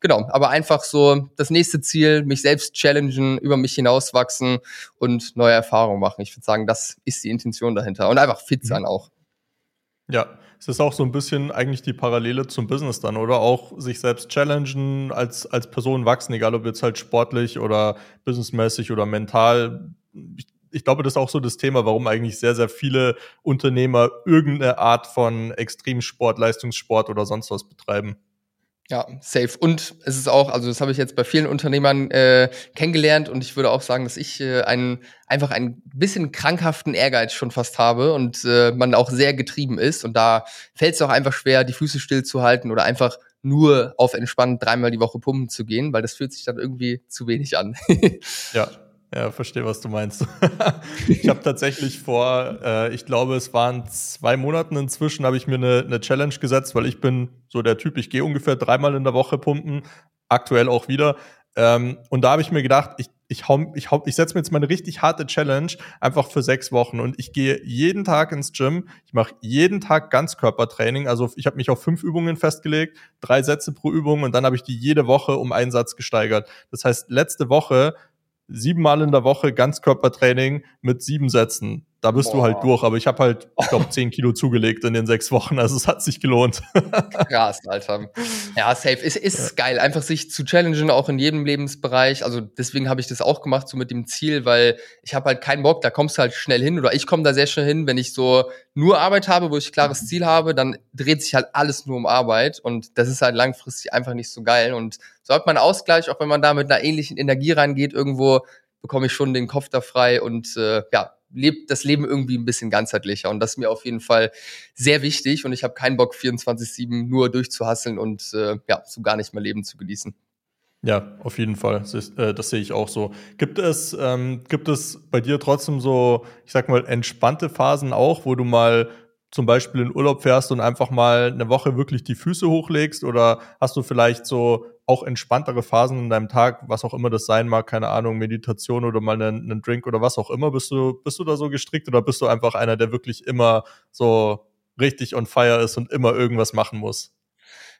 Genau, aber einfach so das nächste Ziel, mich selbst challengen, über mich hinauswachsen und neue Erfahrungen machen. Ich würde sagen, das ist die Intention dahinter und einfach fit sein mhm. auch. Ja, es ist auch so ein bisschen eigentlich die Parallele zum Business dann, oder? Auch sich selbst challengen, als, als Person wachsen, egal ob jetzt halt sportlich oder businessmäßig oder mental. Ich, ich glaube, das ist auch so das Thema, warum eigentlich sehr, sehr viele Unternehmer irgendeine Art von Extremsport, Leistungssport oder sonst was betreiben. Ja, safe. Und es ist auch, also das habe ich jetzt bei vielen Unternehmern äh, kennengelernt und ich würde auch sagen, dass ich äh, einen einfach ein bisschen krankhaften Ehrgeiz schon fast habe und äh, man auch sehr getrieben ist. Und da fällt es auch einfach schwer, die Füße stillzuhalten oder einfach nur auf entspannt dreimal die Woche pumpen zu gehen, weil das fühlt sich dann irgendwie zu wenig an. ja, ja, verstehe, was du meinst. ich habe tatsächlich vor, äh, ich glaube, es waren zwei Monaten inzwischen, habe ich mir eine, eine Challenge gesetzt, weil ich bin so der Typ, ich gehe ungefähr dreimal in der Woche pumpen, aktuell auch wieder. Ähm, und da habe ich mir gedacht, ich, ich, hau, ich, hau, ich setze mir jetzt mal eine richtig harte Challenge, einfach für sechs Wochen. Und ich gehe jeden Tag ins Gym, ich mache jeden Tag Ganzkörpertraining. Also ich habe mich auf fünf Übungen festgelegt, drei Sätze pro Übung und dann habe ich die jede Woche um einen Satz gesteigert. Das heißt, letzte Woche siebenmal in der Woche Ganzkörpertraining mit sieben Sätzen. Da bist Boah. du halt durch, aber ich habe halt, ich glaube, zehn Kilo zugelegt in den sechs Wochen, also es hat sich gelohnt. Krass, Alter. Ja, safe. Es ist ja. geil, einfach sich zu challengen, auch in jedem Lebensbereich. Also deswegen habe ich das auch gemacht, so mit dem Ziel, weil ich habe halt keinen Bock, da kommst du halt schnell hin oder ich komme da sehr schnell hin, wenn ich so nur Arbeit habe, wo ich ein klares Ziel habe, dann dreht sich halt alles nur um Arbeit und das ist halt langfristig einfach nicht so geil und so hat man Ausgleich, auch wenn man da mit einer ähnlichen Energie reingeht, irgendwo bekomme ich schon den Kopf da frei und äh, ja, lebt das Leben irgendwie ein bisschen ganzheitlicher. Und das ist mir auf jeden Fall sehr wichtig. Und ich habe keinen Bock, 24-7 nur durchzuhasseln und äh, ja, so gar nicht mehr Leben zu genießen. Ja, auf jeden Fall. Äh, das sehe ich auch so. Gibt es, ähm, gibt es bei dir trotzdem so, ich sag mal, entspannte Phasen auch, wo du mal zum Beispiel in Urlaub fährst und einfach mal eine Woche wirklich die Füße hochlegst? Oder hast du vielleicht so auch entspanntere Phasen in deinem Tag, was auch immer das sein mag, keine Ahnung, Meditation oder mal einen, einen Drink oder was auch immer? Bist du, bist du da so gestrickt oder bist du einfach einer, der wirklich immer so richtig on fire ist und immer irgendwas machen muss?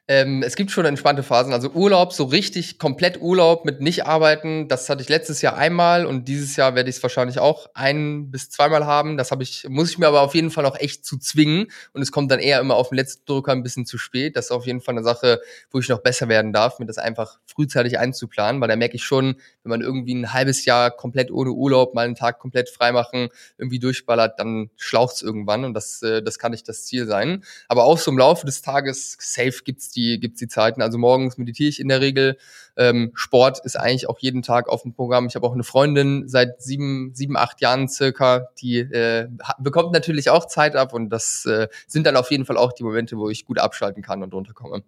Ähm, es gibt schon entspannte Phasen. Also Urlaub, so richtig komplett Urlaub mit nicht arbeiten, das hatte ich letztes Jahr einmal und dieses Jahr werde ich es wahrscheinlich auch ein bis zweimal haben. Das habe ich, muss ich mir aber auf jeden Fall auch echt zu zwingen. Und es kommt dann eher immer auf den letzten Drücker ein bisschen zu spät. Das ist auf jeden Fall eine Sache, wo ich noch besser werden darf, mir das einfach frühzeitig einzuplanen, weil da merke ich schon, wenn man irgendwie ein halbes Jahr komplett ohne Urlaub, mal einen Tag komplett freimachen, irgendwie durchballert, dann schlaucht's irgendwann und das, äh, das kann nicht das Ziel sein. Aber auch so im Laufe des Tages, safe gibt's die gibt's die Zeiten. Also morgens meditiere ich in der Regel. Ähm, Sport ist eigentlich auch jeden Tag auf dem Programm. Ich habe auch eine Freundin seit sieben, sieben, acht Jahren circa, die äh, bekommt natürlich auch Zeit ab und das äh, sind dann auf jeden Fall auch die Momente, wo ich gut abschalten kann und runterkomme.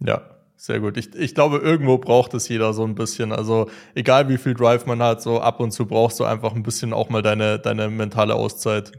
Ja, sehr gut. Ich, ich glaube, irgendwo braucht es jeder so ein bisschen. Also egal wie viel Drive man hat, so ab und zu brauchst du einfach ein bisschen auch mal deine, deine mentale Auszeit.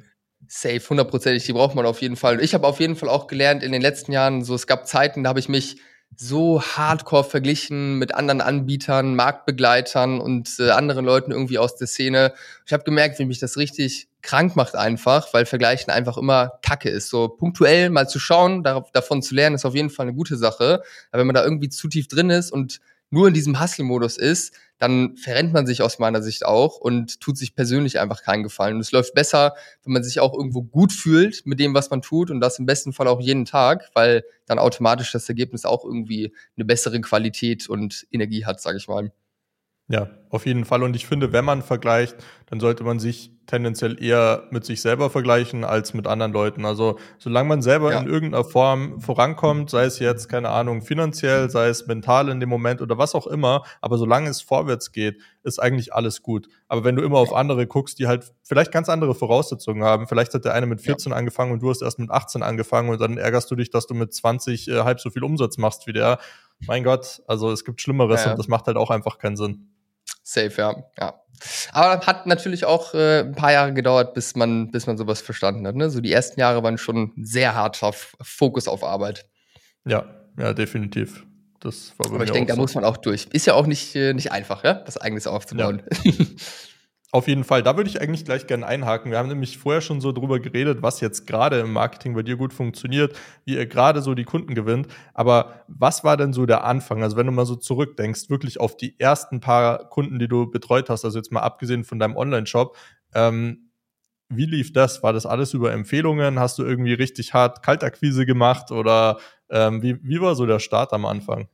Safe, hundertprozentig, die braucht man auf jeden Fall. Ich habe auf jeden Fall auch gelernt in den letzten Jahren, so es gab Zeiten, da habe ich mich so hardcore verglichen mit anderen Anbietern, Marktbegleitern und äh, anderen Leuten irgendwie aus der Szene. Ich habe gemerkt, wie mich das richtig krank macht einfach, weil Vergleichen einfach immer Kacke ist. So punktuell mal zu schauen, darauf, davon zu lernen, ist auf jeden Fall eine gute Sache. Aber wenn man da irgendwie zu tief drin ist und nur in diesem Hustle-Modus ist, dann verrennt man sich aus meiner Sicht auch und tut sich persönlich einfach keinen Gefallen. Und es läuft besser, wenn man sich auch irgendwo gut fühlt mit dem, was man tut und das im besten Fall auch jeden Tag, weil dann automatisch das Ergebnis auch irgendwie eine bessere Qualität und Energie hat, sage ich mal. Ja, auf jeden Fall. Und ich finde, wenn man vergleicht, dann sollte man sich tendenziell eher mit sich selber vergleichen als mit anderen Leuten. Also solange man selber ja. in irgendeiner Form vorankommt, sei es jetzt, keine Ahnung, finanziell, sei es mental in dem Moment oder was auch immer, aber solange es vorwärts geht, ist eigentlich alles gut. Aber wenn du immer auf andere guckst, die halt vielleicht ganz andere Voraussetzungen haben, vielleicht hat der eine mit 14 ja. angefangen und du hast erst mit 18 angefangen und dann ärgerst du dich, dass du mit 20 äh, halb so viel Umsatz machst wie der. Mein Gott, also es gibt Schlimmeres ja, und das macht halt auch einfach keinen Sinn. Safe, ja. ja. Aber hat natürlich auch äh, ein paar Jahre gedauert, bis man, bis man sowas verstanden hat. Ne? So die ersten Jahre waren schon sehr hart auf Fokus auf Arbeit. Ja, ja, definitiv. Das war bei Aber ich denke, da so. muss man auch durch. Ist ja auch nicht, äh, nicht einfach, ja, was eigenes aufzubauen. Ja. Auf jeden Fall, da würde ich eigentlich gleich gerne einhaken. Wir haben nämlich vorher schon so drüber geredet, was jetzt gerade im Marketing bei dir gut funktioniert, wie ihr gerade so die Kunden gewinnt. Aber was war denn so der Anfang? Also wenn du mal so zurückdenkst, wirklich auf die ersten paar Kunden, die du betreut hast, also jetzt mal abgesehen von deinem Online-Shop, ähm, wie lief das? War das alles über Empfehlungen? Hast du irgendwie richtig hart Kaltakquise gemacht oder ähm, wie, wie war so der Start am Anfang?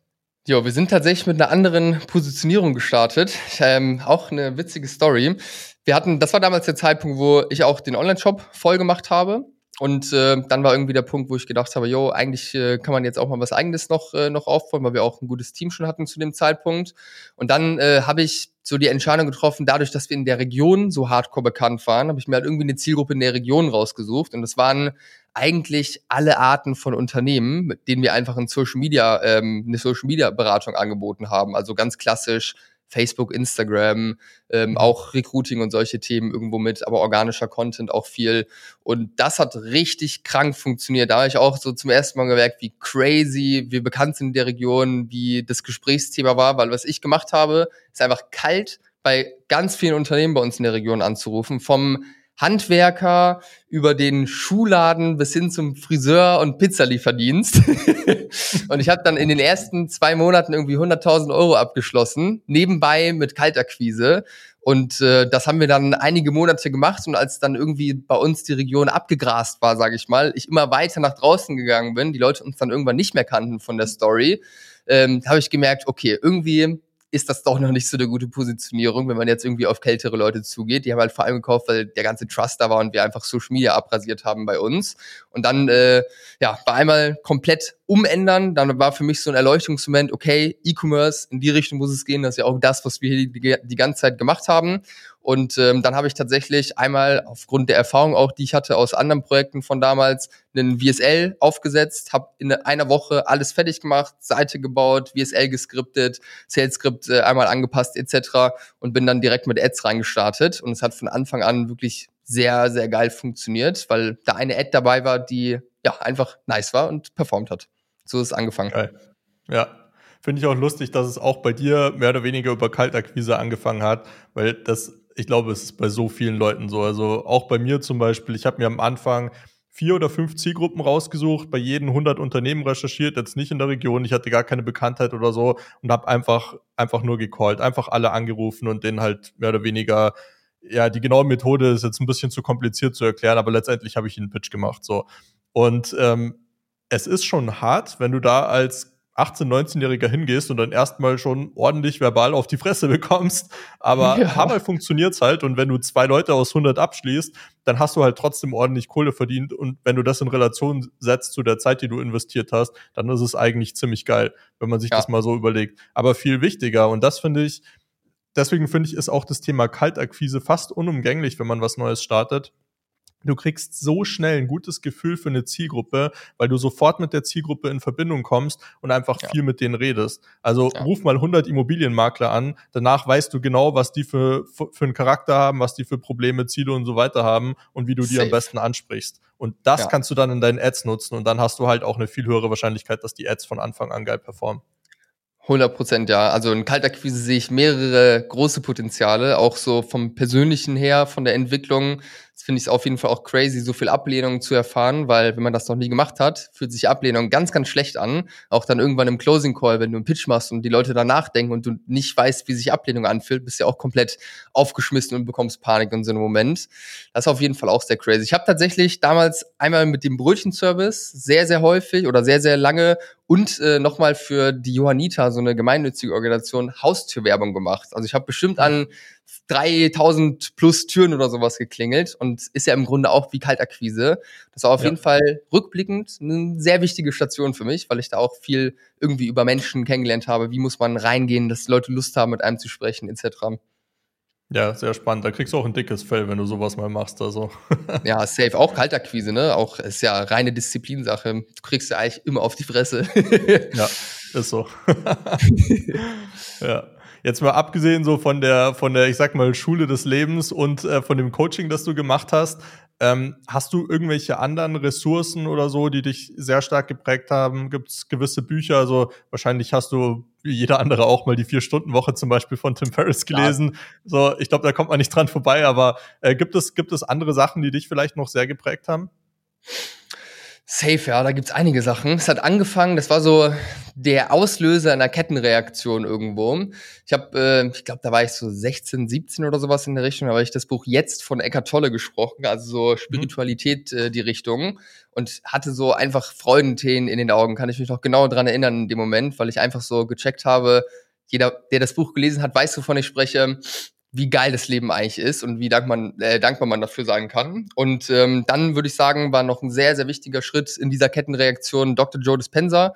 Jo, wir sind tatsächlich mit einer anderen Positionierung gestartet. Ähm, auch eine witzige Story. Wir hatten, das war damals der Zeitpunkt, wo ich auch den Online-Shop voll gemacht habe. Und äh, dann war irgendwie der Punkt, wo ich gedacht habe, jo, eigentlich äh, kann man jetzt auch mal was Eigenes noch, äh, noch aufbauen, weil wir auch ein gutes Team schon hatten zu dem Zeitpunkt. Und dann äh, habe ich so die Entscheidung getroffen, dadurch, dass wir in der Region so hardcore bekannt waren, habe ich mir halt irgendwie eine Zielgruppe in der Region rausgesucht. Und das waren eigentlich alle Arten von Unternehmen, mit denen wir einfach in Social Media, ähm, eine Social Media Beratung angeboten haben. Also ganz klassisch Facebook, Instagram, ähm, mhm. auch Recruiting und solche Themen irgendwo mit, aber organischer Content auch viel. Und das hat richtig krank funktioniert. Da habe ich auch so zum ersten Mal gemerkt, wie crazy wir bekannt sind in der Region, wie das Gesprächsthema war, weil was ich gemacht habe, ist einfach kalt bei ganz vielen Unternehmen bei uns in der Region anzurufen, vom Handwerker über den Schuhladen bis hin zum Friseur und Pizzalieferdienst. und ich habe dann in den ersten zwei Monaten irgendwie 100.000 Euro abgeschlossen, nebenbei mit Kaltakquise. Und äh, das haben wir dann einige Monate gemacht und als dann irgendwie bei uns die Region abgegrast war, sage ich mal, ich immer weiter nach draußen gegangen bin, die Leute uns dann irgendwann nicht mehr kannten von der Story, ähm, habe ich gemerkt, okay, irgendwie ist das doch noch nicht so eine gute Positionierung, wenn man jetzt irgendwie auf kältere Leute zugeht. Die haben halt vor allem gekauft, weil der ganze Trust da war und wir einfach Social Media abrasiert haben bei uns. Und dann, äh, ja, bei einmal komplett umändern. Dann war für mich so ein Erleuchtungsmoment, okay, E-Commerce, in die Richtung muss es gehen. Das ist ja auch das, was wir hier die, die ganze Zeit gemacht haben. Und ähm, dann habe ich tatsächlich einmal aufgrund der Erfahrung auch, die ich hatte aus anderen Projekten von damals, einen VSL aufgesetzt, habe in einer Woche alles fertig gemacht, Seite gebaut, VSL geskriptet, Sales Script äh, einmal angepasst etc. und bin dann direkt mit Ads reingestartet. Und es hat von Anfang an wirklich sehr, sehr geil funktioniert, weil da eine Ad dabei war, die ja einfach nice war und performt hat. So ist es angefangen. Geil. Ja, Finde ich auch lustig, dass es auch bei dir mehr oder weniger über Kaltakquise angefangen hat, weil das ich glaube, es ist bei so vielen Leuten so. Also auch bei mir zum Beispiel, ich habe mir am Anfang vier oder fünf Zielgruppen rausgesucht, bei jedem 100 Unternehmen recherchiert, jetzt nicht in der Region, ich hatte gar keine Bekanntheit oder so und habe einfach einfach nur gecallt, einfach alle angerufen und denen halt mehr oder weniger ja, die genaue Methode ist jetzt ein bisschen zu kompliziert zu erklären, aber letztendlich habe ich einen Pitch gemacht so. Und ähm, es ist schon hart, wenn du da als 18-, 19-Jähriger hingehst und dann erstmal schon ordentlich verbal auf die Fresse bekommst. Aber ja. dabei funktioniert's halt. Und wenn du zwei Leute aus 100 abschließt, dann hast du halt trotzdem ordentlich Kohle verdient. Und wenn du das in Relation setzt zu der Zeit, die du investiert hast, dann ist es eigentlich ziemlich geil, wenn man sich ja. das mal so überlegt. Aber viel wichtiger, und das finde ich, deswegen finde ich, ist auch das Thema Kaltakquise fast unumgänglich, wenn man was Neues startet Du kriegst so schnell ein gutes Gefühl für eine Zielgruppe, weil du sofort mit der Zielgruppe in Verbindung kommst und einfach ja. viel mit denen redest. Also ja. ruf mal 100 Immobilienmakler an, danach weißt du genau, was die für, für einen Charakter haben, was die für Probleme, Ziele und so weiter haben und wie du Safe. die am besten ansprichst. Und das ja. kannst du dann in deinen Ads nutzen und dann hast du halt auch eine viel höhere Wahrscheinlichkeit, dass die Ads von Anfang an geil performen. 100 Prozent, ja. Also in Kaltakquise sehe ich mehrere große Potenziale, auch so vom Persönlichen her, von der Entwicklung finde ich es auf jeden Fall auch crazy, so viel Ablehnung zu erfahren, weil wenn man das noch nie gemacht hat, fühlt sich Ablehnung ganz, ganz schlecht an. Auch dann irgendwann im Closing Call, wenn du einen Pitch machst und die Leute danach denken und du nicht weißt, wie sich Ablehnung anfühlt, bist du ja auch komplett aufgeschmissen und bekommst Panik in so einem Moment. Das ist auf jeden Fall auch sehr crazy. Ich habe tatsächlich damals einmal mit dem Brötchenservice sehr, sehr häufig oder sehr, sehr lange und äh, nochmal für die Johannita, so eine gemeinnützige Organisation, Haustürwerbung gemacht. Also ich habe bestimmt an 3000 plus Türen oder sowas geklingelt und ist ja im Grunde auch wie Kaltakquise. Das war auf ja. jeden Fall rückblickend eine sehr wichtige Station für mich, weil ich da auch viel irgendwie über Menschen kennengelernt habe. Wie muss man reingehen, dass Leute Lust haben, mit einem zu sprechen, etc. Ja, sehr spannend. Da kriegst du auch ein dickes Fell, wenn du sowas mal machst. Also. ja, safe. Auch Kaltakquise, ne? Auch ist ja reine Disziplinsache. Du kriegst ja eigentlich immer auf die Fresse. ja, ist so. ja. Jetzt mal abgesehen so von der, von der, ich sag mal, Schule des Lebens und äh, von dem Coaching, das du gemacht hast, ähm, hast du irgendwelche anderen Ressourcen oder so, die dich sehr stark geprägt haben? Gibt es gewisse Bücher? Also wahrscheinlich hast du wie jeder andere auch mal die Vier-Stunden-Woche zum Beispiel von Tim Ferriss gelesen. Ja. So, ich glaube, da kommt man nicht dran vorbei, aber äh, gibt, es, gibt es andere Sachen, die dich vielleicht noch sehr geprägt haben? Safe, ja, da gibt's einige Sachen. Es hat angefangen, das war so der Auslöser einer Kettenreaktion irgendwo. Ich habe, äh, ich glaube, da war ich so 16, 17 oder sowas in der Richtung, da habe ich das Buch jetzt von Eckart Tolle gesprochen, also so mhm. Spiritualität äh, die Richtung und hatte so einfach Freudentränen in den Augen, kann ich mich noch genau dran erinnern in dem Moment, weil ich einfach so gecheckt habe, jeder, der das Buch gelesen hat, weiß, wovon ich spreche wie geil das Leben eigentlich ist und wie dankbar man, äh, dankbar man dafür sein kann. Und ähm, dann würde ich sagen, war noch ein sehr, sehr wichtiger Schritt in dieser Kettenreaktion Dr. Joe Dispenza.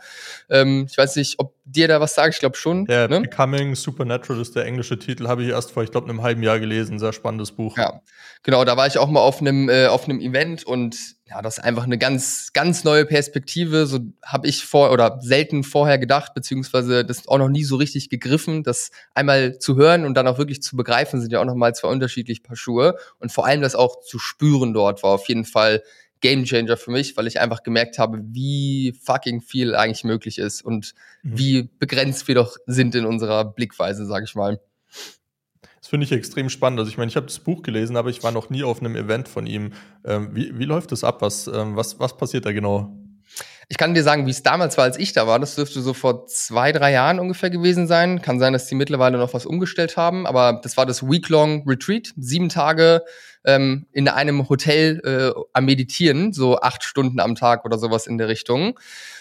Ähm, ich weiß nicht, ob dir da was sagt, ich glaube schon. Ja, ne? Becoming Supernatural ist der englische Titel, habe ich erst vor, ich glaube, einem halben Jahr gelesen. Sehr spannendes Buch. Ja, genau, da war ich auch mal auf einem äh, auf einem Event und ja, das ist einfach eine ganz, ganz neue Perspektive. So habe ich vor oder selten vorher gedacht, beziehungsweise das auch noch nie so richtig gegriffen. Das einmal zu hören und dann auch wirklich zu begreifen, sind ja auch noch mal zwei unterschiedliche Paar Schuhe. Und vor allem das auch zu spüren dort war auf jeden Fall Game Changer für mich, weil ich einfach gemerkt habe, wie fucking viel eigentlich möglich ist und mhm. wie begrenzt wir doch sind in unserer Blickweise, sag ich mal. Finde ich extrem spannend. Also ich meine, ich habe das Buch gelesen, aber ich war noch nie auf einem Event von ihm. Ähm, wie, wie läuft das ab? Was, ähm, was, was passiert da genau? Ich kann dir sagen, wie es damals war, als ich da war. Das dürfte so vor zwei, drei Jahren ungefähr gewesen sein. Kann sein, dass die mittlerweile noch was umgestellt haben. Aber das war das Week-Long Retreat. Sieben Tage ähm, in einem Hotel äh, am Meditieren, so acht Stunden am Tag oder sowas in der Richtung.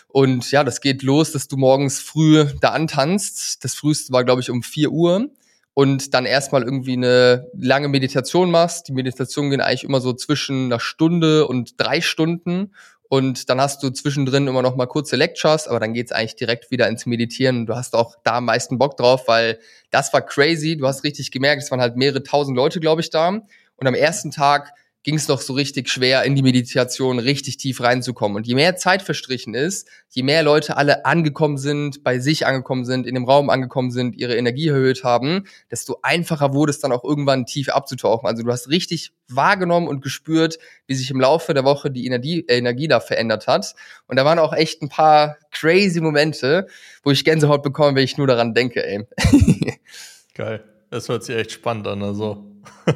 Und ja, das geht los, dass du morgens früh da antanzt. Das früheste war, glaube ich, um vier Uhr und dann erstmal irgendwie eine lange Meditation machst. Die Meditationen gehen eigentlich immer so zwischen einer Stunde und drei Stunden. Und dann hast du zwischendrin immer noch mal kurze Lectures, aber dann geht's eigentlich direkt wieder ins Meditieren. Du hast auch da am meisten Bock drauf, weil das war crazy. Du hast richtig gemerkt, es waren halt mehrere tausend Leute, glaube ich, da. Und am ersten Tag ging es noch so richtig schwer, in die Meditation richtig tief reinzukommen. Und je mehr Zeit verstrichen ist, je mehr Leute alle angekommen sind, bei sich angekommen sind, in dem Raum angekommen sind, ihre Energie erhöht haben, desto einfacher wurde es dann auch irgendwann tief abzutauchen. Also du hast richtig wahrgenommen und gespürt, wie sich im Laufe der Woche die Energie, äh, Energie da verändert hat. Und da waren auch echt ein paar crazy Momente, wo ich Gänsehaut bekomme, wenn ich nur daran denke, ey. Geil. Das hört sich echt spannend an, also.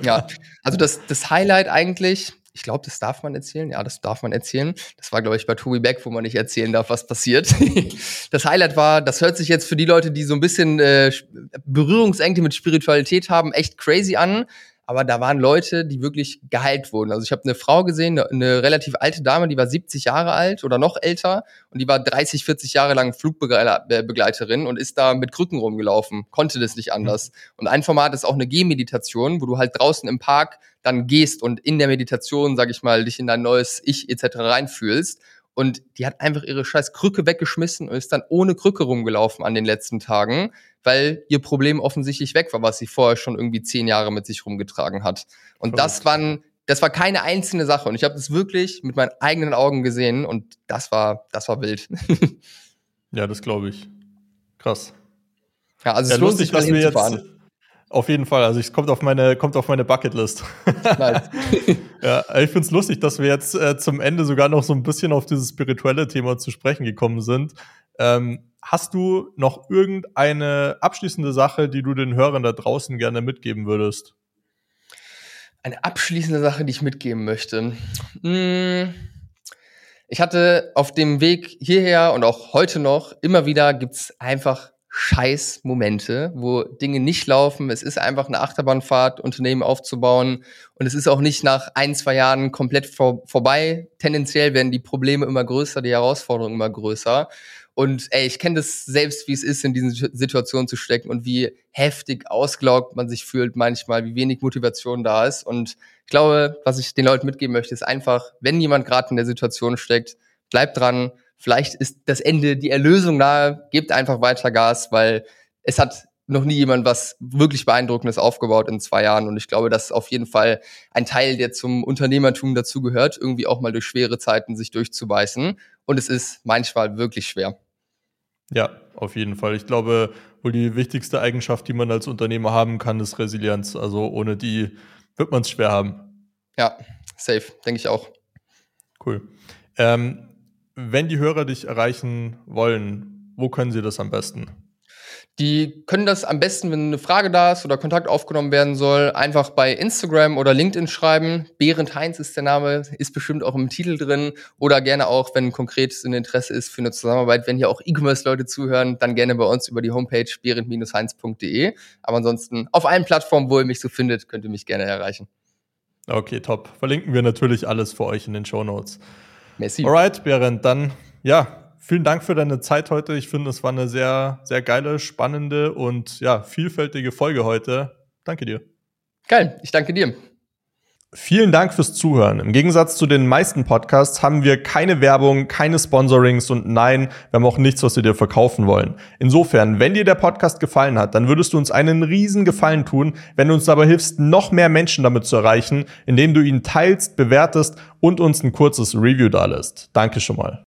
ja, also das, das Highlight eigentlich, ich glaube, das darf man erzählen. Ja, das darf man erzählen. Das war, glaube ich, bei Tobi Beck, wo man nicht erzählen darf, was passiert. das Highlight war, das hört sich jetzt für die Leute, die so ein bisschen äh, Berührungsängste mit Spiritualität haben, echt crazy an aber da waren Leute, die wirklich geheilt wurden. Also ich habe eine Frau gesehen, eine, eine, relativ alte Dame, die war 70 Jahre alt oder noch älter und die war 30, 40 Jahre lang Flugbegleiterin und ist da mit Krücken rumgelaufen, konnte das nicht anders. Mhm. Und ein Format ist auch eine Gehmeditation, wo du halt draußen im Park dann gehst und in der Meditation, sag ich mal, dich in dein neues Ich etc. reinfühlst. Und die hat einfach ihre scheiß Krücke weggeschmissen und ist dann ohne Krücke rumgelaufen an den letzten Tagen, weil ihr Problem offensichtlich weg war, was sie vorher schon irgendwie zehn Jahre mit sich rumgetragen hat. Und Verrückt. das waren, das war keine einzelne Sache. Und ich habe das wirklich mit meinen eigenen Augen gesehen und das war, das war wild. ja, das glaube ich. Krass. Ja, also es ja, lohnt lustig, sich, dass wir jetzt auf jeden Fall. Also es kommt auf meine, kommt auf meine Bucketlist. Nice. ja, ich finde es lustig, dass wir jetzt äh, zum Ende sogar noch so ein bisschen auf dieses spirituelle Thema zu sprechen gekommen sind. Ähm, hast du noch irgendeine abschließende Sache, die du den Hörern da draußen gerne mitgeben würdest? Eine abschließende Sache, die ich mitgeben möchte. Hm. Ich hatte auf dem Weg hierher und auch heute noch immer wieder gibt's einfach scheiß Momente, wo Dinge nicht laufen. Es ist einfach eine Achterbahnfahrt, Unternehmen aufzubauen. Und es ist auch nicht nach ein, zwei Jahren komplett vor, vorbei. Tendenziell werden die Probleme immer größer, die Herausforderungen immer größer. Und ey, ich kenne das selbst, wie es ist, in diesen Situationen zu stecken und wie heftig ausgelaugt man sich fühlt manchmal, wie wenig Motivation da ist. Und ich glaube, was ich den Leuten mitgeben möchte, ist einfach, wenn jemand gerade in der Situation steckt, bleibt dran, vielleicht ist das Ende die Erlösung nahe, gebt einfach weiter Gas, weil es hat noch nie jemand was wirklich Beeindruckendes aufgebaut in zwei Jahren. Und ich glaube, das ist auf jeden Fall ein Teil, der zum Unternehmertum dazugehört, irgendwie auch mal durch schwere Zeiten sich durchzubeißen. Und es ist manchmal wirklich schwer. Ja, auf jeden Fall. Ich glaube, wohl die wichtigste Eigenschaft, die man als Unternehmer haben kann, ist Resilienz. Also ohne die wird man es schwer haben. Ja, safe, denke ich auch. Cool. Ähm, wenn die Hörer dich erreichen wollen, wo können sie das am besten? Die können das am besten, wenn eine Frage da ist oder Kontakt aufgenommen werden soll, einfach bei Instagram oder LinkedIn schreiben. Behrend Heinz ist der Name, ist bestimmt auch im Titel drin. Oder gerne auch, wenn konkret ein Interesse ist für eine Zusammenarbeit, wenn hier auch E-Commerce-Leute zuhören, dann gerne bei uns über die Homepage behrend-heinz.de. Aber ansonsten auf allen Plattformen, wo ihr mich so findet, könnt ihr mich gerne erreichen. Okay, top. Verlinken wir natürlich alles für euch in den Show Notes. Merci. Alright, Berend, dann ja, vielen Dank für deine Zeit heute. Ich finde, es war eine sehr, sehr geile, spannende und ja, vielfältige Folge heute. Danke dir. Geil, ich danke dir. Vielen Dank fürs Zuhören. Im Gegensatz zu den meisten Podcasts haben wir keine Werbung, keine Sponsorings und nein, wir haben auch nichts, was wir dir verkaufen wollen. Insofern, wenn dir der Podcast gefallen hat, dann würdest du uns einen riesen Gefallen tun, wenn du uns dabei hilfst, noch mehr Menschen damit zu erreichen, indem du ihn teilst, bewertest und uns ein kurzes Review dalässt. Danke schon mal.